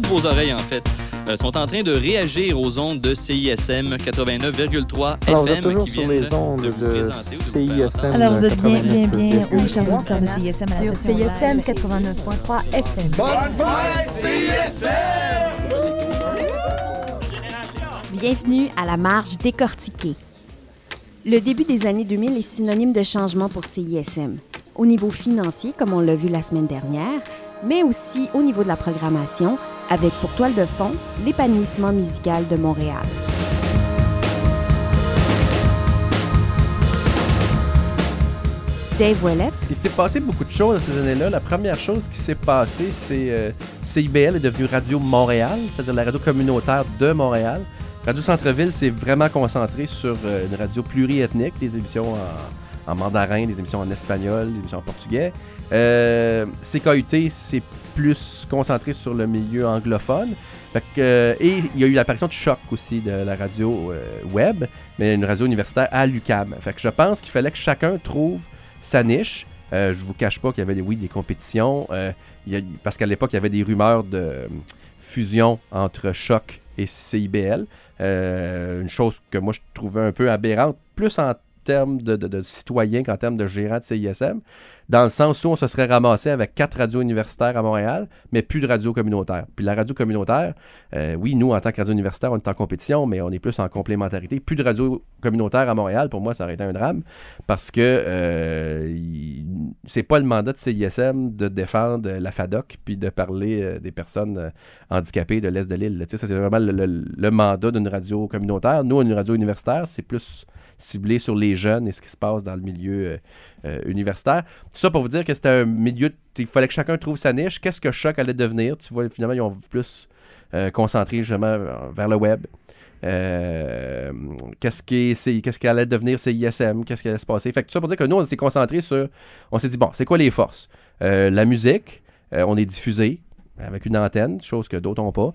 toutes vos oreilles en fait, euh, sont en train de réagir aux ondes de CISM 89,3 Alors, vous êtes FM toujours qui sur les ondes de de CISM. Alors, vous êtes bien, bien, bien, 89,3. oui, chers auditeurs de CISM, à la Sur CISM live. 89.3 FM. Bienvenue à la marge décortiquée. Le début des années 2000 est synonyme de changement pour CISM. Au niveau financier, comme on l'a vu la semaine dernière, mais aussi au niveau de la programmation, avec pour toile de fond l'épanouissement musical de Montréal. Dave Ouellet, Il s'est passé beaucoup de choses ces années-là. La première chose qui s'est passée, c'est euh, CIBL est devenu Radio Montréal, c'est-à-dire la radio communautaire de Montréal. Radio Centre-Ville, c'est vraiment concentré sur euh, une radio pluriethnique, des émissions en mandarin, des émissions en espagnol, des émissions en portugais. Euh, CKUT, c'est plus concentré sur le milieu anglophone. Euh, et il y a eu l'apparition de Choc aussi, de la radio euh, web, mais une radio universitaire à l'UCAM. Je pense qu'il fallait que chacun trouve sa niche. Euh, je vous cache pas qu'il y avait des, oui, des compétitions, parce qu'à l'époque, il y avait des rumeurs de fusion entre Choc et CIBL. Une chose que moi, je trouvais un peu aberrante, plus en termes de, de, de citoyens qu'en termes de gérants de CISM, dans le sens où on se serait ramassé avec quatre radios universitaires à Montréal, mais plus de radios communautaires. Puis la radio communautaire, euh, oui, nous, en tant que radio universitaire, on est en compétition, mais on est plus en complémentarité. Plus de radios communautaires à Montréal, pour moi, ça aurait été un drame, parce que euh, c'est pas le mandat de CISM de défendre la FADOC puis de parler euh, des personnes euh, handicapées de l'Est de l'île. c'est vraiment le, mandat d'une radio communautaire. Nous, une radio universitaire, c'est plus ciblé sur les jeunes et ce qui se passe dans le milieu euh, euh, universitaire. Tout ça pour vous dire que c'était un milieu, il fallait que chacun trouve sa niche. Qu'est-ce que Choc allait devenir? Tu vois, finalement, ils ont plus euh, concentré justement euh, vers le web. Euh, qu'est-ce qui qu'est-ce allait devenir CISM, qu'est-ce qui allait se passer? Fait que tout ça pour dire que nous, on s'est concentré sur, on s'est dit, bon, c'est quoi les forces? Euh, la musique, euh, on est diffusé avec une antenne, chose que d'autres n'ont pas.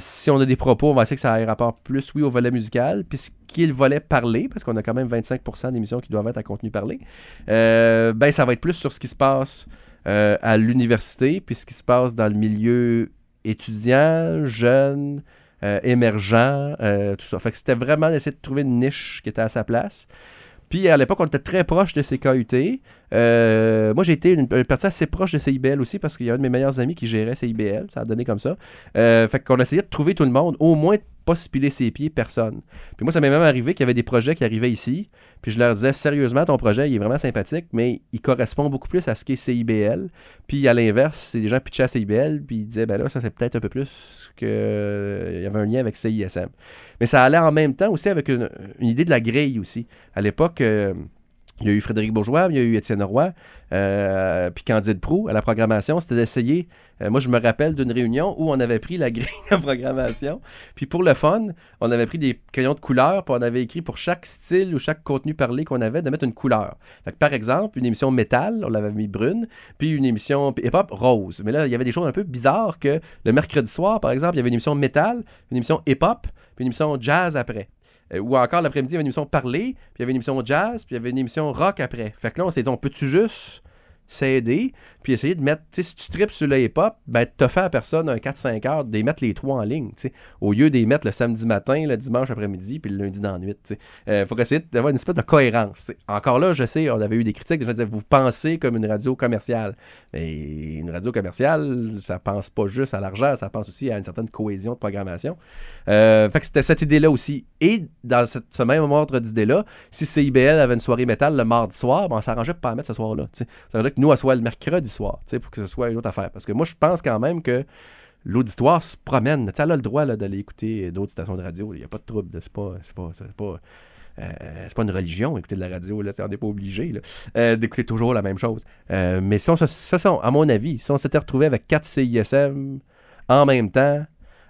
Si on a des propos, on va essayer que ça ait rapport plus, oui, au volet musical, puis ce qui est le volet parlé, parce qu'on a quand même 25% d'émissions qui doivent être à contenu parlé, ben ça va être plus sur ce qui se passe à l'université, puis ce qui se passe dans le milieu étudiant, jeune, euh, émergent, euh, tout ça. Fait que c'était vraiment d'essayer de trouver une niche qui était à sa place. Puis à l'époque, on était très proche de CKUT. Euh, moi, j'ai été une, une partie assez proche de CIBL aussi parce qu'il y a un de mes meilleurs amis qui gérait CIBL. Ça a donné comme ça. Euh, fait qu'on essayait de trouver tout le monde, au moins pas se piler ses pieds, personne. Puis moi, ça m'est même arrivé qu'il y avait des projets qui arrivaient ici. Puis je leur disais, sérieusement, ton projet, il est vraiment sympathique, mais il correspond beaucoup plus à ce qu'est CIBL. Puis à l'inverse, c'est des gens pitchaient à CIBL, puis ils disaient, ben là, ça c'est peut-être un peu plus que. euh, y avait un lien avec CISM. Mais ça allait en même temps aussi avec une, une idée de la grille aussi. À l'époque, euh, il y a eu Frédéric Bourgeois, il y a eu Étienne Roy, euh, puis Candide Prou à la programmation. C'était d'essayer. euh, moi, je me rappelle d'une réunion où on avait pris la grille de programmation. Puis pour le fun, on avait pris des crayons de couleur, puis on avait écrit pour chaque style ou chaque contenu parlé qu'on avait de mettre une couleur. Fait par exemple, une émission métal, on l'avait mis brune, puis une émission hip-hop rose. Mais là, il y avait des choses un peu bizarres que le mercredi soir, par exemple, il y avait une émission métal, une émission hip-hop, puis une émission jazz après. Euh, ou encore l'après-midi, il y avait une émission parler, puis il y avait une émission jazz, puis il y avait une émission rock après. Fait que là, on s'est dit, on peut-tu juste s'aider, puis essayer de mettre, tu sais, si tu tripes sur le hip-hop, ben, t'as fait à personne un 4-5 heures, de mettre les trois en ligne, tu sais, au lieu de mettre le samedi matin, le dimanche après-midi, puis le lundi dans la nuit, tu sais, Euh, essayer d'avoir une espèce de cohérence. Encore là, je sais, on avait eu des critiques, des gens disaient, vous pensez comme une radio commerciale, mais une radio commerciale, ça pense pas juste à l'argent, ça pense aussi à une certaine cohésion de programmation. Euh, fait que c'était cette idée-là aussi. Et dans ce même ordre d'idée-là, si CIBL avait une soirée métal le mardi soir, ben, on s'arrangeait pas la mettre ce soir-là. tu sais. Ça veut dire que nous, elle soit le mercredi pour que ce soit une autre affaire. Parce que moi, je pense quand même que l'auditoire se promène. Elle a le droit d'aller écouter d'autres stations de radio. Il n'y a pas de trouble. C'est pas, pas, pas, euh, pas une religion, écouter de la radio. Là, on n'est pas obligé euh, d'écouter toujours la même chose. Euh, mais si on, se- à mon avis, si on s'était retrouvé avec 4 CISM en même temps,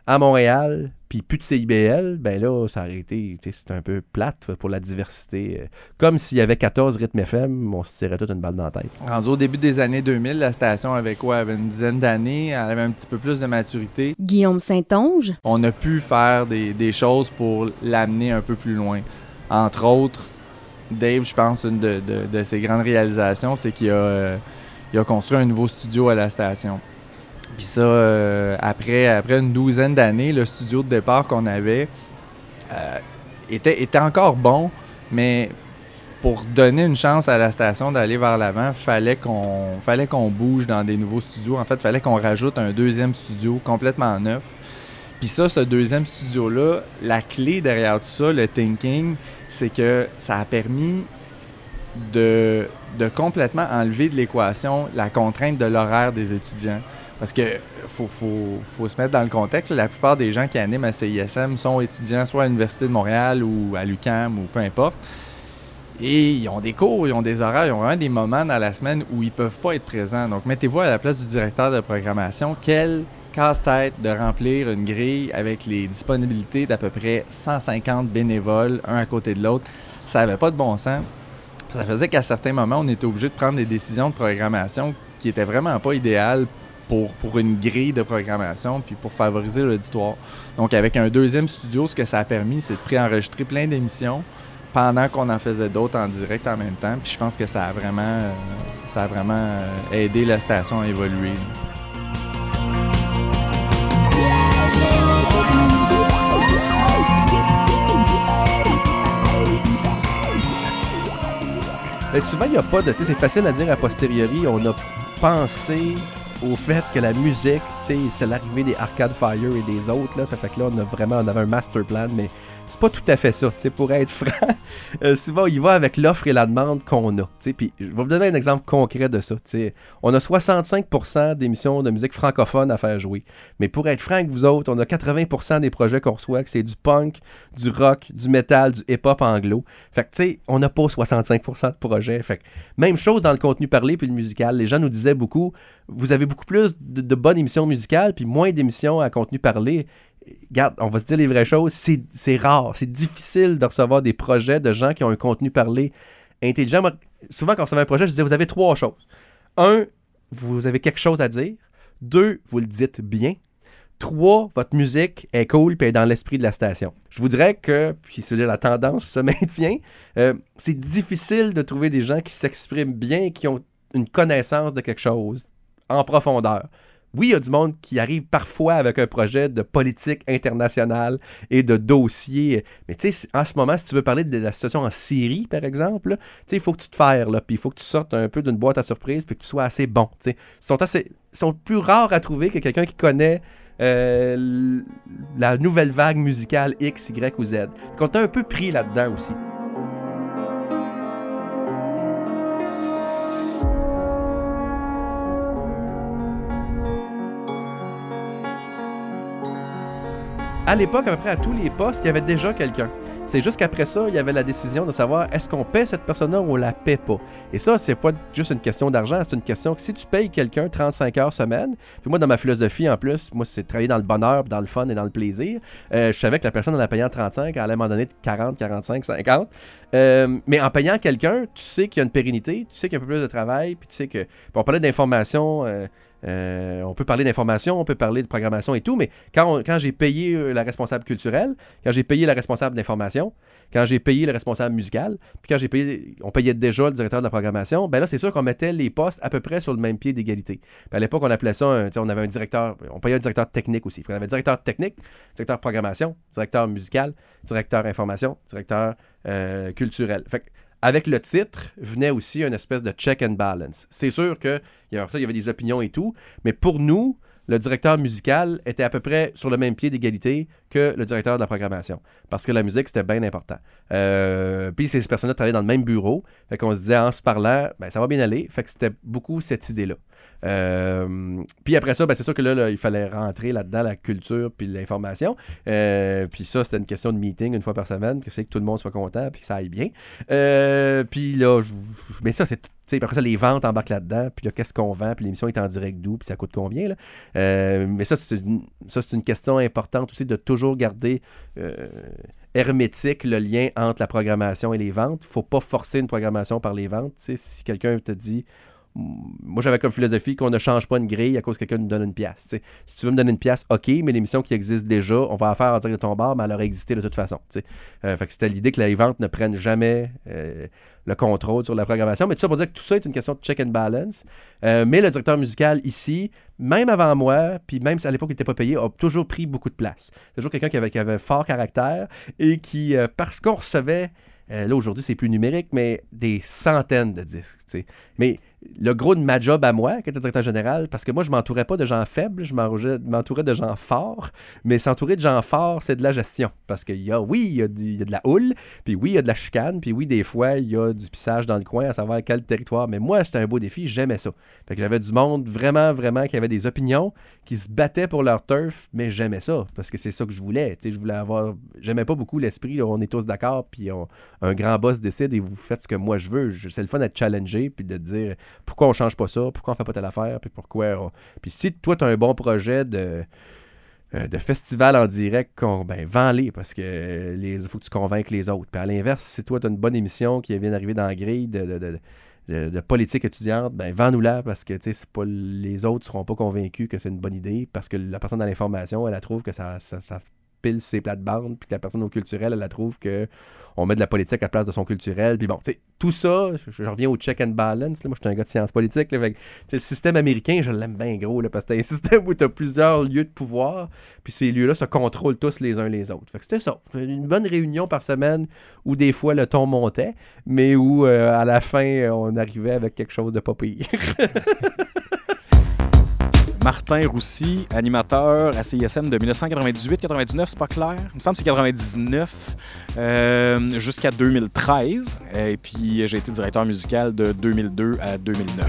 à Montréal, puis plus de CIBL, ben là, ça aurait été, tu sais, c'est un peu plate pour la diversité. Euh, Comme s'il y avait 14 rythmes FM, on se tirait toute une balle dans la tête. Rendu au début des années 2000, la station avait quoi? avait une dizaine d'années, elle avait un petit peu plus de maturité. Guillaume Saint-Onge, On a pu faire des, des choses pour l'amener un peu plus loin. Entre autres, Dave, je pense, une de, de- de ses grandes réalisations, c'est qu'il a, euh, il a construit un nouveau studio à la station. Puis ça, euh, après, après une douzaine d'années, le studio de départ qu'on avait euh, était, était encore bon, mais pour donner une chance à la station d'aller vers l'avant, fallait qu'on fallait qu'on bouge dans des nouveaux studios. En fait, fallait qu'on rajoute un deuxième studio complètement neuf. Puis ça, ce deuxième studio-là, la clé derrière tout ça, le thinking, c'est que ça a permis de, de complètement enlever de l'équation la contrainte de l'horaire des étudiants. Parce que faut, se mettre dans le contexte. La plupart des gens qui animent à CISM sont étudiants soit à l'Université de Montréal ou à l'UQAM ou peu importe. Et ils ont des cours, ils ont des horaires, ils ont vraiment des moments dans la semaine où ils peuvent pas être présents. Donc mettez-vous à la place du directeur de programmation. Quel casse-tête de remplir une grille avec les disponibilités d'à peu près 150 bénévoles, un à côté de l'autre? Ça n'avait pas de bon sens. Ça faisait qu'à certains moments, on était obligé de prendre des décisions de programmation qui n'étaient vraiment pas idéales pour, pour une grille de programmation puis pour favoriser l'auditoire. Donc, avec un deuxième studio, ce que ça a permis, c'est de préenregistrer plein d'émissions pendant qu'on en faisait d'autres en direct en même temps. Puis je pense que ça a vraiment, euh, ça a vraiment euh, aidé la station à évoluer. Ben, souvent, il n'y a pas de. C'est facile à dire a posteriori. On a pensé au fait que la musique, c'est l'arrivée des Arcade Fire et des autres, là. Ça fait que là, on a vraiment on avait un master plan, mais c'est pas tout à fait ça. pour être franc, euh, souvent, il va avec l'offre et la demande qu'on a. Puis je vais vous donner un exemple concret de ça. On a 65% d'émissions de musique francophone à faire jouer. Mais pour être franc avec vous autres, on a 80% des projets qu'on reçoit, que c'est du punk, du rock, du metal, du hip-hop anglo. Fait que, tu sais, on n'a pas 65% de projets. Fait que, même chose dans le contenu parlé puis le musical. Les gens nous disaient beaucoup, vous avez beaucoup plus de, de bonnes émissions musicales puis moins d'émissions à contenu parlé regarde, on va se dire les vraies choses, c'est rare, c'est difficile de recevoir des projets de gens qui ont un contenu parlé intelligent. souvent, quand on recevait un projet, je disais, vous avez trois choses. Un, vous avez quelque chose à dire. Deux, vous le dites bien. Trois, votre musique est cool et est dans l'esprit de la station. Je vous dirais que, puis c'est la tendance se maintient, euh, c'est difficile de trouver des gens qui s'expriment bien qui ont une connaissance de quelque chose en profondeur oui, il y a du monde qui arrive parfois avec un projet de politique internationale et de dossier. Mais tu sais, en ce moment, si tu veux parler de la situation en Syrie, par exemple, il faut que tu te fasses, puis il faut que tu sortes un peu d'une boîte à surprise, puis que tu sois assez bon. Ils sont, plus rares à trouver que quelqu'un qui connaît euh, la nouvelle vague musicale X, Y ou Z. Qu'on t'a un peu pris là-dedans aussi. À l'époque, à peu près à tous les postes, il y avait déjà quelqu'un. C'est juste qu'après ça, il y avait la décision de savoir est-ce qu'on paie cette personne-là ou on la paie pas? Et ça, c'est pas juste une question d'argent, c'est une question que si tu payes quelqu'un 35 heures semaine, puis moi, dans ma philosophie en plus, moi, c'est travailler dans le bonheur, dans le fun et dans le plaisir. Euh, je savais que la personne en la payant 35, elle allait m'en donner 40, 45, 50. mais en payant quelqu'un, tu sais qu'il y a une pérennité, tu sais qu'il y a un peu plus de travail, puis tu sais que. on parlait d'information. Euh, euh, on peut parler d'information, on peut parler de programmation et tout, mais quand, j'ai payé euh, la responsable culturelle, quand j'ai payé la responsable d'information, quand j'ai payé le responsable musical, puis quand j'ai payé, on payait déjà le directeur de la programmation, ben là, c'est sûr qu'on mettait les postes à peu près sur le même pied d'égalité. à l'époque, on appelait ça, on avait un directeur, on payait un directeur technique aussi. On avait directeur technique, directeur programmation, directeur musical, directeur information, directeur euh, culturel. Fait avec le titre venait aussi une espèce de check and balance. C'est sûr qu'il y, avait, des opinions et tout, mais pour nous, le directeur musical était à peu près sur le même pied d'égalité que le directeur de la programmation. Parce que la musique, c'était bien important. Euh, puis ces personnes-là travaillaient dans le même bureau. Fait qu'on se disait, en se parlant, ben, ça va bien aller. Fait que c'était beaucoup cette idée-là. Euh, puis après ça, ben, c'est sûr que là, il fallait rentrer là-dedans la culture puis l'information. Euh, puis ça, c'était une question de meeting une fois par semaine, que c'est que tout le monde soit content puis que ça aille bien. Euh, puis là, mais ça, c'est après ça, les ventes embarquent là-dedans, puis là, qu'est-ce qu'on vend, puis l'émission est en direct d'où, puis ça coûte combien, mais ça, c'est une, ça, c'est une question importante aussi de toujours garder hermétique le lien entre la programmation et les ventes. Il ne faut pas forcer une programmation par les ventes. si quelqu'un te dit moi, j'avais comme philosophie qu'on ne change pas une grille à cause que quelqu'un nous donne une pièce. tu sais. Si tu veux me donner une pièce, OK, mais l'émission qui existe déjà, on va la faire en direct de ton bar, mais elle aurait existé de toute façon. Euh, c'était l'idée que les ventes ne prennent jamais euh, le contrôle sur la programmation. Mais tout ça pour dire que tout ça est une question de check and balance. Euh, mais le directeur musical ici, même avant moi, puis même à l'époque il n'était pas payé, a toujours pris beaucoup de place. C'est toujours quelqu'un qui avait, qui avait fort caractère et qui, euh, parce qu'on recevait, là aujourd'hui c'est plus numérique, mais des centaines de disques. Mais le gros de ma job à moi, qui était directeur général, parce que moi, je m'entourais pas de gens faibles, je m'entourais de gens forts, mais s'entourer de gens forts, c'est de la gestion. Parce qu'il y a, oui, il y a, de la houle, puis oui, il y a de la chicane, puis oui, des fois, il y a du pissage dans le coin à savoir quel territoire. Mais moi, c'était un beau défi, j'aimais ça. Fait que j'avais du monde vraiment, vraiment qui avait des opinions, qui se battaient pour leur turf, mais j'aimais ça, parce que c'est ça que je voulais. Tu je voulais avoir. J'aimais pas beaucoup l'esprit, on est tous d'accord, puis un grand boss décide et vous faites ce que moi je veux. C'est le fun d'être challengé, puis de dire pourquoi on change pas ça, pourquoi on fait pas telle affaire, puis pourquoi. Puis si toi, tu as un bon projet de, euh, de festival en direct, ben vends-les, parce que il faut que tu convainques les autres. Puis à l'inverse, si toi, tu as une bonne émission qui vient d'arriver dans la grille de, de- politique étudiante, ben vends-nous-la, parce que pas les autres seront pas convaincus que c'est une bonne idée, parce que la personne dans l'information, elle, trouve que ça, ça pile ses plates-bandes, puis que la personne au culturel, elle, trouve que on met de la politique à la place de son culturel. Puis bon, tu sais, tout ça, je, reviens au check and balance. Moi, je suis un gars de sciences politiques. le système américain, je l'aime bien gros, là, parce que c'est un système où tu as plusieurs lieux de pouvoir, puis ces lieux-là se contrôlent tous les uns les autres. Fait que c'était ça. Une bonne réunion par semaine où des fois le ton montait, mais où euh, à la fin, on arrivait avec quelque chose de pas pire. Martin Roussy, animateur à CISM de 1998-99, c'est pas clair. Il me semble que c'est 99 euh, jusqu'à 2013. Et puis j'ai été directeur musical de 2002 à 2009.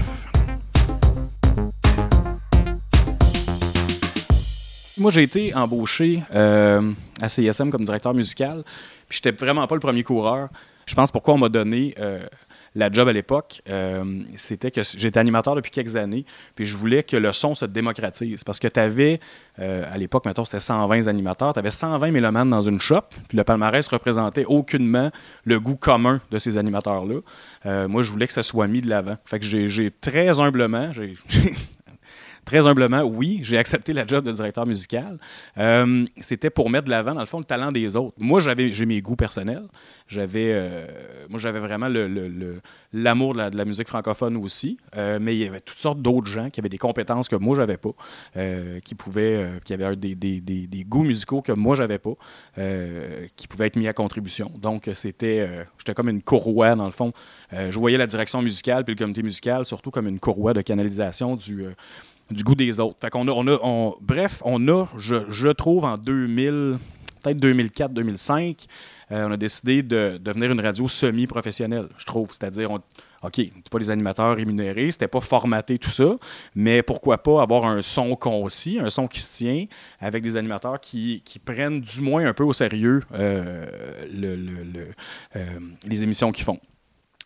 Moi, j'ai été embauché euh, à CISM comme directeur musical. Puis j'étais vraiment pas le premier coureur. Je pense pourquoi on m'a donné euh, la job à l'époque, euh, c'était que j'étais animateur depuis quelques années, puis je voulais que le son se démocratise. Parce que tu avais, à l'époque, mettons, c'était 120 animateurs, tu avais 120 mélomanes dans une shop, puis le palmarès représentait aucunement le goût commun de ces animateurs-là. Euh, moi, je voulais que ça soit mis de l'avant. Fait que j'ai très humblement, très humblement, oui, j'ai accepté la job de directeur musical. Euh, C'était pour mettre de l'avant, dans le fond, le talent des autres. Moi, j'avais, j'ai mes goûts personnels. J'avais, euh, moi, j'avais vraiment le, l'amour de la, musique francophone aussi. Euh, mais il y avait toutes sortes d'autres gens qui avaient des compétences que moi, j'avais pas, qui pouvaient, qui avaient des, des- des- des goûts musicaux que moi, j'avais pas, qui pouvaient être mis à contribution. Donc, c'était, j'étais comme une courroie, dans le fond. Je voyais la direction musicale puis le comité musical surtout comme une courroie de canalisation du, du goût des autres. Fait qu'on a, on a, on- bref, on a, je, trouve, en 2000, peut-être 2004-2005, euh, on a décidé de devenir une radio semi-professionnelle, je trouve. C'est-à-dire, on, OK, c'est pas des animateurs rémunérés, c'était pas formaté tout ça, mais pourquoi pas avoir un son concis, un son qui se tient, avec des animateurs qui, qui prennent du moins un peu au sérieux euh, euh, les émissions qu'ils font.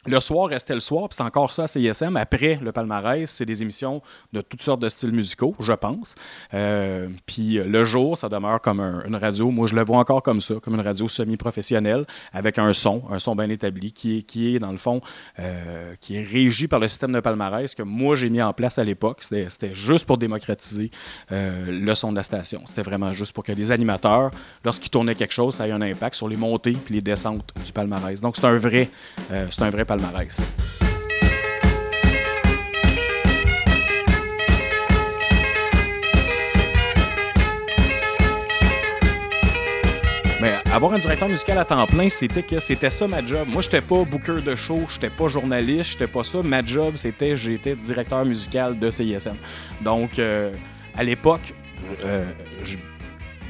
Le soir restait le soir, puis c'est encore ça à CISM. Après le palmarès, c'est des émissions de toutes sortes de styles musicaux, je pense. Euh, puis le jour, ça demeure comme un- une radio. Moi, je le vois encore comme ça, comme une radio semi-professionnelle, avec un son, un son bien établi, qui est, dans le fond, euh, qui est régi par le système de palmarès que moi, j'ai mis en place à l'époque. C'était juste pour démocratiser euh, le son de la station. C'était vraiment juste pour que les animateurs, lorsqu'ils tournaient quelque chose, ça ait un impact sur les montées puis les descentes du palmarès. Donc, c'est un vrai, euh, c'est un vrai palmarès. Mais avoir un directeur musical à temps plein, c'était que c'était ça ma job. Moi, j'étais pas booker de show, j'étais pas journaliste, j'étais pas ça. Ma job, c'était j'étais directeur musical de CISM. Donc, euh, à l'époque, euh, je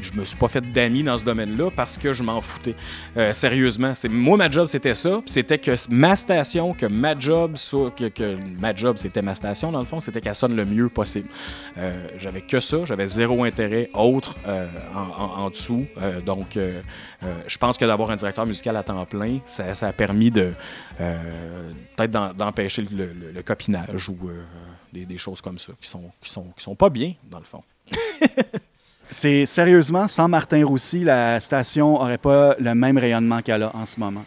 je me suis pas fait d'amis dans ce domaine-là parce que je m'en foutais. Euh, sérieusement, c'est moi ma job c'était ça, c'était que ma station, que ma job, que, que ma job c'était ma station dans le fond, c'était qu'elle sonne le mieux possible. Euh, j'avais que ça, j'avais zéro intérêt autre euh, en, dessous. Donc, je pense que d'avoir un directeur musical à temps plein, ça, a permis de peut-être d'empêcher le, copinage ou des, des choses comme ça qui sont, qui sont, qui sont pas bien dans le fond. C'est sérieusement, sans Martin Roussy, la station n'aurait pas le même rayonnement qu'elle a en ce moment.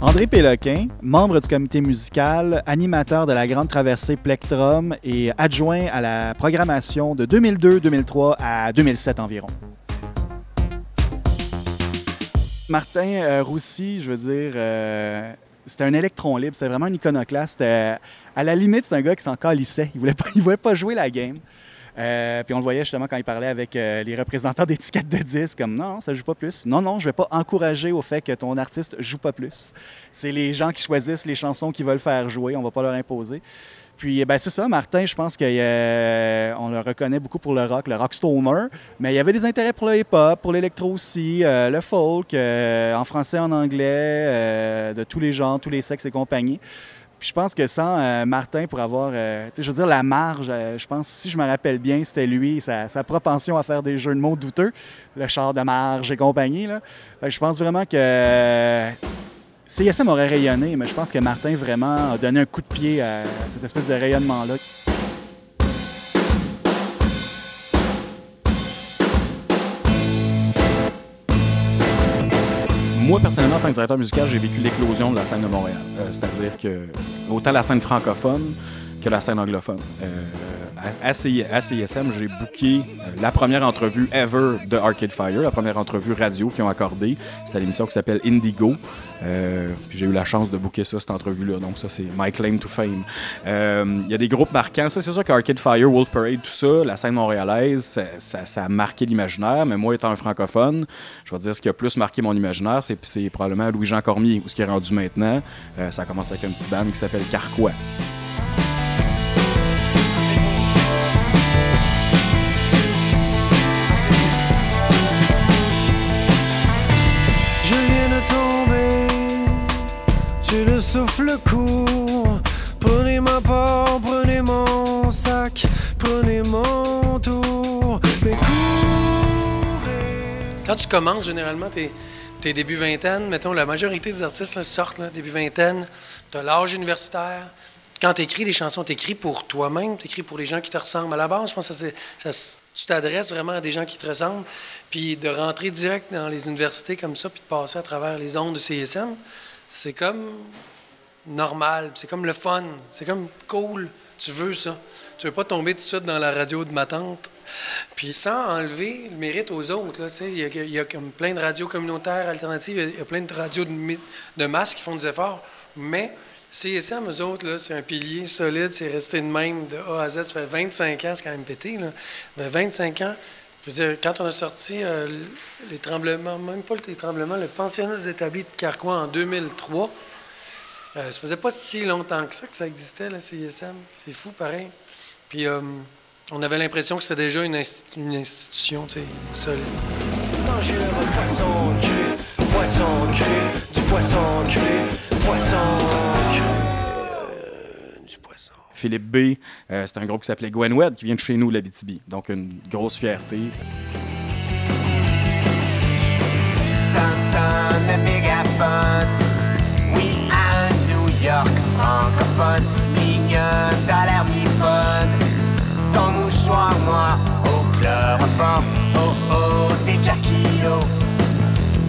André Péloquin, membre du comité musical, animateur de la Grande Traversée Plectrum et adjoint à la programmation de 2002-2003 à 2007 environ. Martin euh, Roussy, je veux dire, euh, c'était un électron libre, c'était vraiment un iconoclaste. C'était- à la limite, c'est un gars qui s'en calissait. Il voulait voulait pas jouer la game. Euh, puis on le voyait justement quand il parlait avec euh, les représentants d'étiquettes de disques, comme non, non, ça joue pas plus. Non, non, je vais pas encourager au fait que ton artiste joue pas plus. C'est les gens qui choisissent les chansons qu'ils veulent faire jouer, on va pas leur imposer. Puis ben c'est ça, Martin, je pense qu'on le reconnaît beaucoup pour le rock, le rock stoner, mais il y avait des intérêts pour le hip-hop, pour l'électro aussi, euh, le folk, euh, en français, en anglais, euh, de tous les genres, tous les sexes et compagnie. Je pense que sans euh, Martin, pour avoir, euh, je veux dire, la marge, euh, je pense, si je me rappelle bien, c'était lui, sa, propension à faire des jeux de mots douteux, le char de marge et compagnie. Je pense vraiment que CSM aurait rayonné, mais je pense que Martin vraiment a donné un coup de pied à cette espèce de rayonnement-là. Moi, personnellement, en tant que directeur musical, j'ai vécu l'éclosion de la scène de Montréal. Euh, C'est-à-dire que autant la scène francophone que la scène anglophone. Euh, à, à CI à CISM, j'ai booké euh, la première entrevue ever de Arcade Fire, la première entrevue radio qu'ils ont accordée. C'était l'émission qui s'appelle Indigo. Euh, j'ai eu la chance de booker ça, cette entrevue-là. Donc ça, c'est my claim to fame. Il y a des groupes marquants. Ça, c'est sûr qu'Arcade Fire, Wolf Parade, tout ça, la scène montréalaise, ça, a marqué l'imaginaire. Mais moi, étant un francophone, je vais dire ce qui a plus marqué mon imaginaire, c'est, c'est probablement Louis-Jean Cormier, ou ce qui est rendu maintenant. Ça commence avec un petit band qui s'appelle Carquois. Le souffle court. Prenez ma part, prenez mon sac, prenez mon tour. Mais. Quand tu commences, généralement, t'es, début vingtaine. Mettons, la majorité des artistes sortent début vingtaine. T'as l'âge universitaire. Quand tu des chansons, tu écris pour toi-même, tu écris pour les gens qui te ressemblent. À la base, je pense que ça, ça tu t'adresses vraiment à des gens qui te ressemblent. Puis de rentrer direct dans les universités comme ça, puis de passer à travers les ondes de CSM, c'est comme normal, c'est comme le fun, c'est comme cool. Tu veux ça. Tu veux pas tomber tout de suite dans la radio de ma tante. Puis sans enlever le mérite aux autres. Il y, a- comme plein de radios communautaires alternatives, il y a- plein de radios de, masse qui font des efforts. Mais CSM, eux autres, c'est un pilier solide, c'est resté de même de A à Z. Ça fait 25 ans, c'est quand même pété. Là. Ça fait 25 ans. Je veux dire, quand on a sorti euh, les tremblements, même pas les tremblements, le pensionnat des établis de Carquois en 2003, euh, ça faisait pas si longtemps que ça que ça existait, le CISM. C'est fou, pareil. Puis euh, on avait l'impression que c'était déjà une, insti- une institution, tu sais, solide. Manger poisson poisson du poisson poisson Philippe B, euh, c'est un groupe qui s'appelait Gwen Wed, qui vient de chez nous, l'Abitibi. Donc une grosse fierté. Samson le mégaphone. Oui, à New York, francophone. Mignonne, t'as l'air mi fun. Ton mouchoir noir au chloroforme. Oh oh, t'es Jackie O.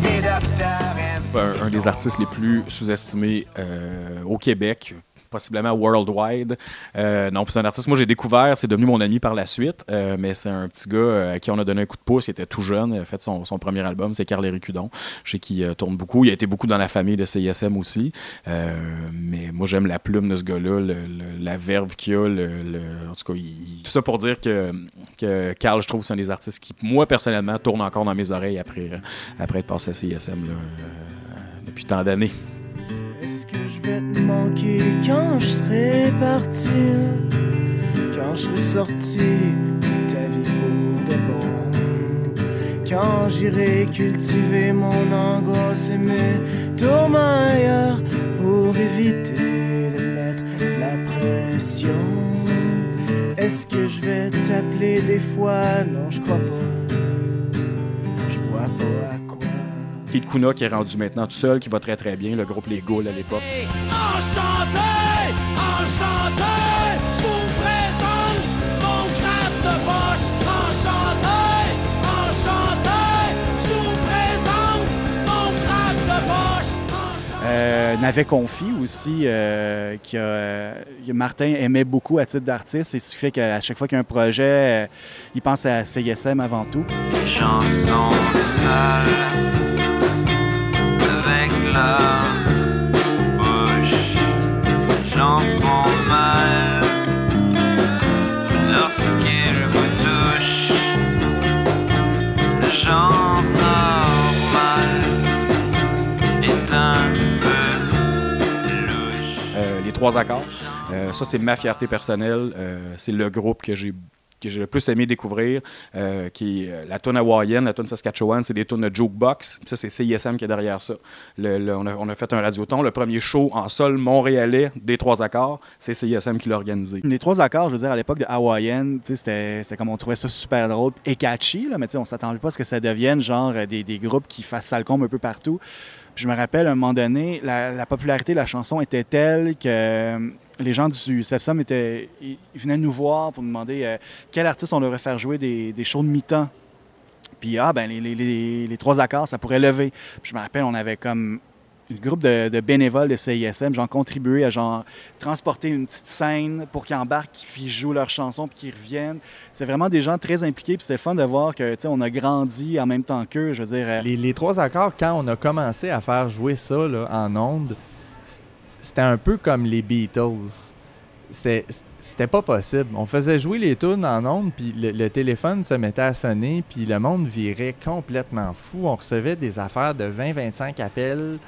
T'es Dr. M. un, un des artistes les plus sous-estimés euh, au Québec, possiblement worldwide. Euh, non, c'est un artiste, moi j'ai découvert, c'est devenu mon ami par la suite, euh, mais c'est un petit gars euh, à qui on a donné un coup de pouce, il était tout jeune, il a fait son, premier album, c'est Carl Ricudon. Je sais qu'il euh, tourne beaucoup, il a été beaucoup dans la famille de CISM aussi, mais moi j'aime la plume de ce gars-là, la verve qu'il a, en tout cas, tout ça pour dire que, Carl, je trouve, c'est un des artistes qui, moi personnellement, tourne encore dans mes oreilles après, après être passé à CISM depuis tant d'années. Est-ce que je vais te manquer quand je serai parti? Quand je serai sorti de ta vie pour de bon? Quand j'irai cultiver mon angoisse et mes tourments ailleurs pour éviter de mettre la pression? Est-ce que je vais t'appeler des fois? Non, je crois pas. Kid Kuna qui est rendu maintenant tout seul, qui va très très bien, le groupe Les Gaules à l'époque. Enchanté, enchanté, je vous présente mon crabe de poche. Enchanté, enchanté, je vous présente mon crabe de poche. Enchanté. Euh, m'avait confié aussi euh, que euh, que Martin aimait beaucoup à titre d'artiste et ce qui fait qu'à chaque fois qu'il y a un projet, euh, il pense à CISM avant tout. Chanson sale trois accords. Euh, ça, c'est ma fierté personnelle. Euh, c'est le groupe que j'ai que j'ai le plus aimé découvrir, euh, qui est euh, la tune hawaïenne, la tune Saskatchewan, c'est des tunes de jukebox. Ça, c'est CISM qui est derrière ça. On, a, fait un radioton. Le premier show en sol montréalais des trois accords, c'est CISM qui l'a organisé. Les trois accords, je veux dire, à l'époque de sais, c'était comme on trouvait ça super drôle et catchy, là, mais on s'attendait pas à ce que ça devienne genre euh, des, groupes qui fassent salcombe un peu partout. Puis je me rappelle, à un moment donné, la, la popularité de la chanson était telle que les gens du CFSM étaient, ils, venaient nous voir pour nous demander euh, quel artiste on devrait faire jouer des, des shows de mi-temps. Puis, ah, ben, les, trois accords, ça pourrait lever. Je me rappelle, on avait comme un groupe de, bénévoles de CISM, genre contribué à genre transporter une petite scène pour qu'ils embarquent, puis jouent leurs chansons, puis qu'ils reviennent. C'est vraiment des gens très impliqués, puis c'était fun de voir que, on a grandi en même temps qu'eux. Je veux dire, euh, Les, trois accords, quand on a commencé à faire jouer ça en ondes, c'était un peu comme les Beatles. C'était pas possible. On faisait jouer les tunes en ondes, puis le, téléphone se mettait à sonner, puis le monde virait complètement fou. On recevait des affaires de 20-25 appels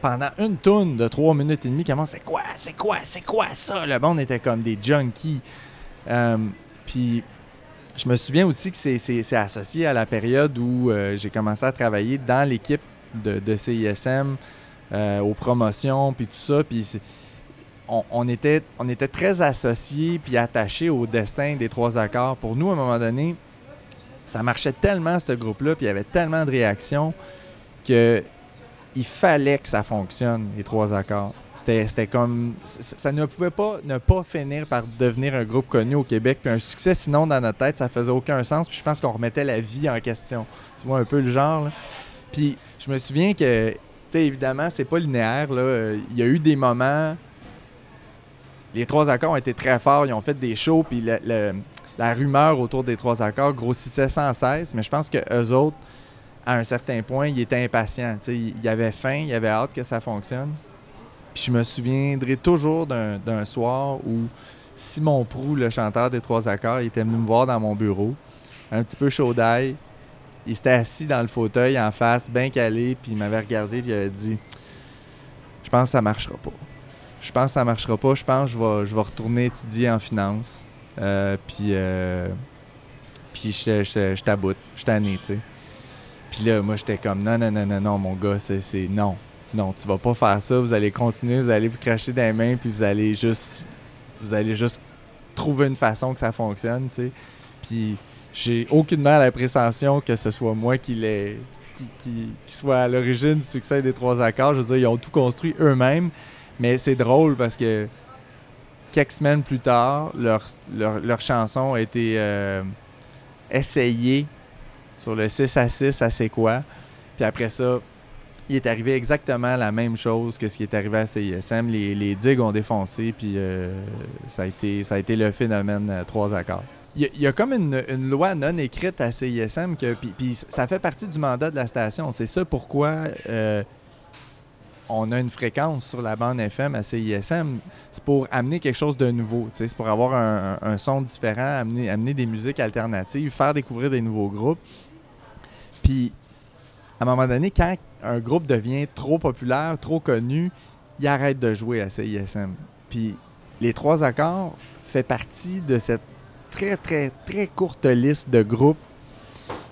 pendant une tune de 3 minutes et demie. Comment c'est quoi, c'est quoi, c'est quoi ça? Le monde était comme des junkies. Euh, puis je me souviens aussi que c'est associé à la période où euh, j'ai commencé à travailler dans l'équipe de, de CISM, euh, aux promotions, puis tout ça. Puis on, était, on était très associés puis attachés au destin des trois accords. Pour nous, à un moment donné, ça marchait tellement, ce groupe-là, puis il y avait tellement de réactions que il fallait que ça fonctionne, les trois accords. C'était comme. Ça ne pouvait pas ne pas finir par devenir un groupe connu au Québec, puis un succès, sinon, dans notre tête, ça faisait aucun sens, puis je pense qu'on remettait la vie en question. Tu vois un peu le genre. Puis je me souviens que, sais, évidemment, c'est pas linéaire, Il y a eu des moments. Les trois accords ont été très forts, ils ont fait des shows, puis la rumeur autour des trois accords grossissait sans cesse, mais je pense que eux autres, à un certain point, ils étaient impatients. Tu sais, Ils avaient faim, ils avaient hâte que ça fonctionne. Puis je me souviendrai toujours d'un soir où Simon Prou, le chanteur des trois accords, était venu me voir dans mon bureau, un petit peu chaud d'ail. Il s'était assis dans le fauteuil en face, bien calé, puis il m'avait regardé, puis il avait dit Je pense que ça marchera pas. Je pense que ça marchera pas. Je pense que je vais, je vais retourner étudier en finance. Euh, puis, euh, puis je, je, je t'aboute. Je tanné, tu sais. Puis là, moi, j'étais comme non, non, non, non, non, mon gars, c'est, non. Non, tu vas pas faire ça. Vous allez continuer, vous allez vous cracher les mains, puis vous allez juste. Vous allez juste trouver une façon que ça fonctionne, tu sais. Puis j'ai aucunement la prétention que ce soit moi qui l'ai. Qui, soit à l'origine du succès des trois accords. Je veux dire, ils ont tout construit eux-mêmes. Mais c'est drôle parce que quelques semaines plus tard, leur, leur, leur chanson a été euh, essayée sur le 6 à 6 à C'est quoi. Puis après ça, il est arrivé exactement la même chose que ce qui est arrivé à CISM. Les, les digues ont défoncé, puis euh, ça, a été, ça a été le phénomène euh, trois accords. Il y, a- comme une, loi non écrite à CISM, que, puis, ça fait partie du mandat de la station. C'est ça pourquoi euh, on a une fréquence sur la bande FM à CISM. C'est pour amener quelque chose de nouveau. C'est pour avoir un son différent, amener, amener des musiques alternatives, faire découvrir des nouveaux groupes. Puis, à un moment donné, quand un groupe devient trop populaire, trop connu, il arrête de jouer à CISM. Puis, les trois accords fait partie de cette très, très, très courte liste de groupes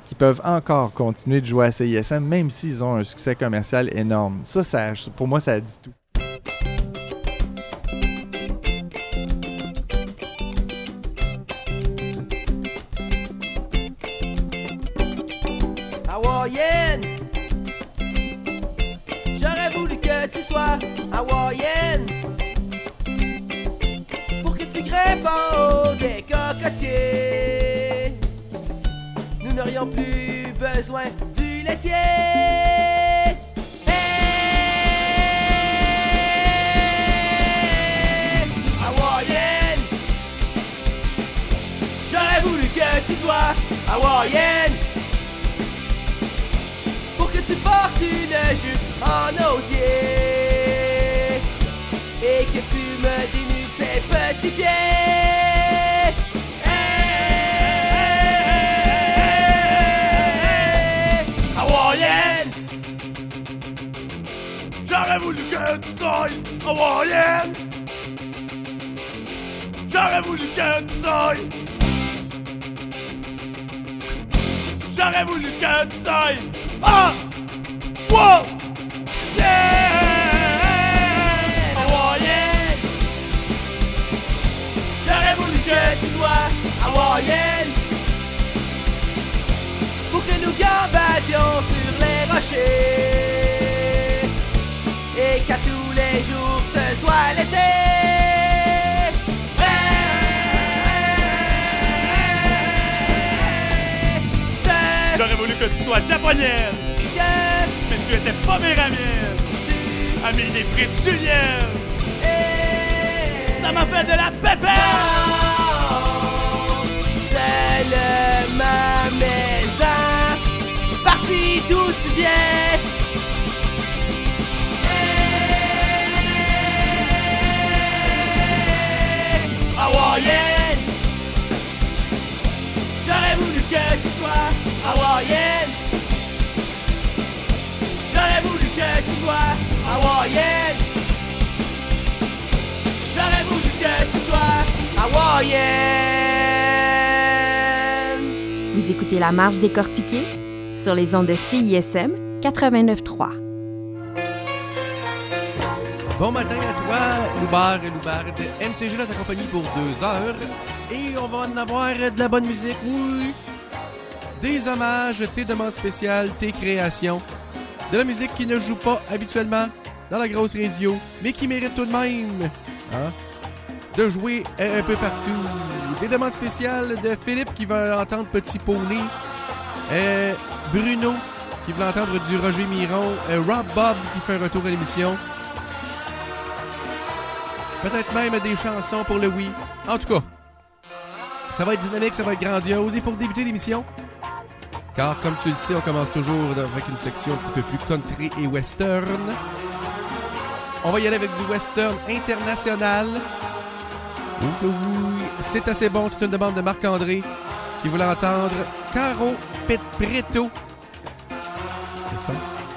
qui peuvent encore continuer de jouer à CISM, même s'ils ont un succès commercial énorme. Ça, ça pour moi, ça dit tout. hawaïenne. J'aurais voulu que tu sois hawaïenne. plus besoin du laitier. Hey! J'aurais voulu que tu sois hawaïenne. Pour que tu portes une jupe en osier. Et que tu me dénudes ses petits pieds. Hawaïenne. J'aurais voulu que tu. J'aurais voulu que tu. Ah! Wow! J'aurais voulu que tu sois. Pour que nous gambadions sur les rochers. Et qu'à tous les jours ce soit l'été. J'aurais voulu que tu sois japonaise. que Mais tu étais pas méramienne. tu Ami des frites juliennes. es. Ça m'a fait de la pépère. Sois hawaïenne. J'aurais voulu que tu sois hawaïenne. Vous écoutez La Marge décortiquée sur les ondes de CISM 89.3. Bon matin à toi, Loubard et Loubarde. MCG là t'accompagne pour deux heures. Et on va en avoir de la bonne musique, oui. Des hommages, tes demandes spéciales, tes créations. De la musique qui ne joue pas habituellement dans la grosse radio, mais qui mérite tout de même hein, de jouer un peu partout. Des demandes spéciales de Philippe qui va entendre Petit Poney. Euh, Bruno qui veut entendre du Roger Miron. Euh, Rob Bob qui fait un retour à l'émission. Peut-être même des chansons pour le oui. En tout cas, ça va être dynamique, ça va être grandiose. Et pour débuter l'émission, car comme tu le sais, on commence toujours avec une section un petit peu plus country et western. On va y aller avec du western international. Oui, c'est assez bon, c'est une demande de Marc-André qui voulait entendre Caro Pet Preto.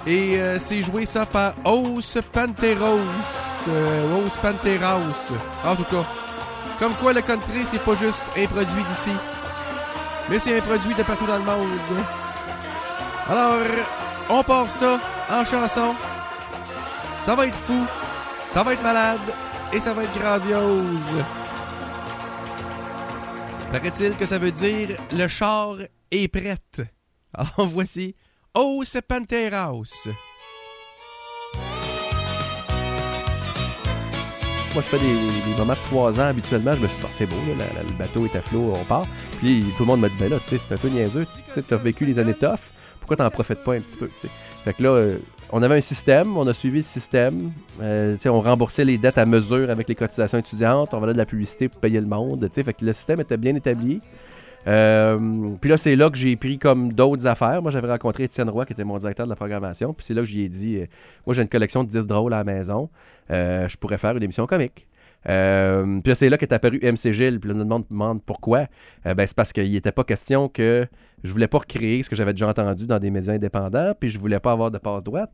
Et euh, c'est joué ça par Os Panteros. Euh, Os Panteros. En tout cas, comme quoi le country, c'est pas juste un produit d'ici, mais c'est un produit de partout dans le monde. Alors, on part ça en chanson. Ça va être fou, ça va être malade et ça va être grandiose. Paraît-il que ça veut dire le char est prête. Alors voici Os Panteros. Moi, je fais des, des moments de 3 ans habituellement. Je me suis dit, c'est beau, le bateau est à flot, on part. Puis tout le monde m'a dit, ben là, tu sais, c'est un peu niaiseux. Tu t'as vécu les années tough. Pourquoi t'en profites pas un petit peu? Fait que là, euh, on avait un système, on a suivi le système. Euh, on remboursait les dettes à mesure avec les cotisations étudiantes. On vendait de la publicité pour payer le monde, tu sais? Fait que le système était bien établi. Euh, puis là, c'est là que j'ai pris comme d'autres affaires. Moi, j'avais rencontré Étienne Roy, qui était mon directeur de la programmation. Puis c'est là que j'y ai dit, euh, moi, j'ai une collection de 10 drôles à la maison. Euh, je pourrais faire une émission comique. Euh, puis là, c'est là qu'est apparu MC Gilles. Puis là, on me demande, pourquoi. Ben, c'est parce qu'il n'était pas question que je voulais pas recréer ce que j'avais déjà entendu dans des médias indépendants. Puis je voulais pas avoir de passe-droite.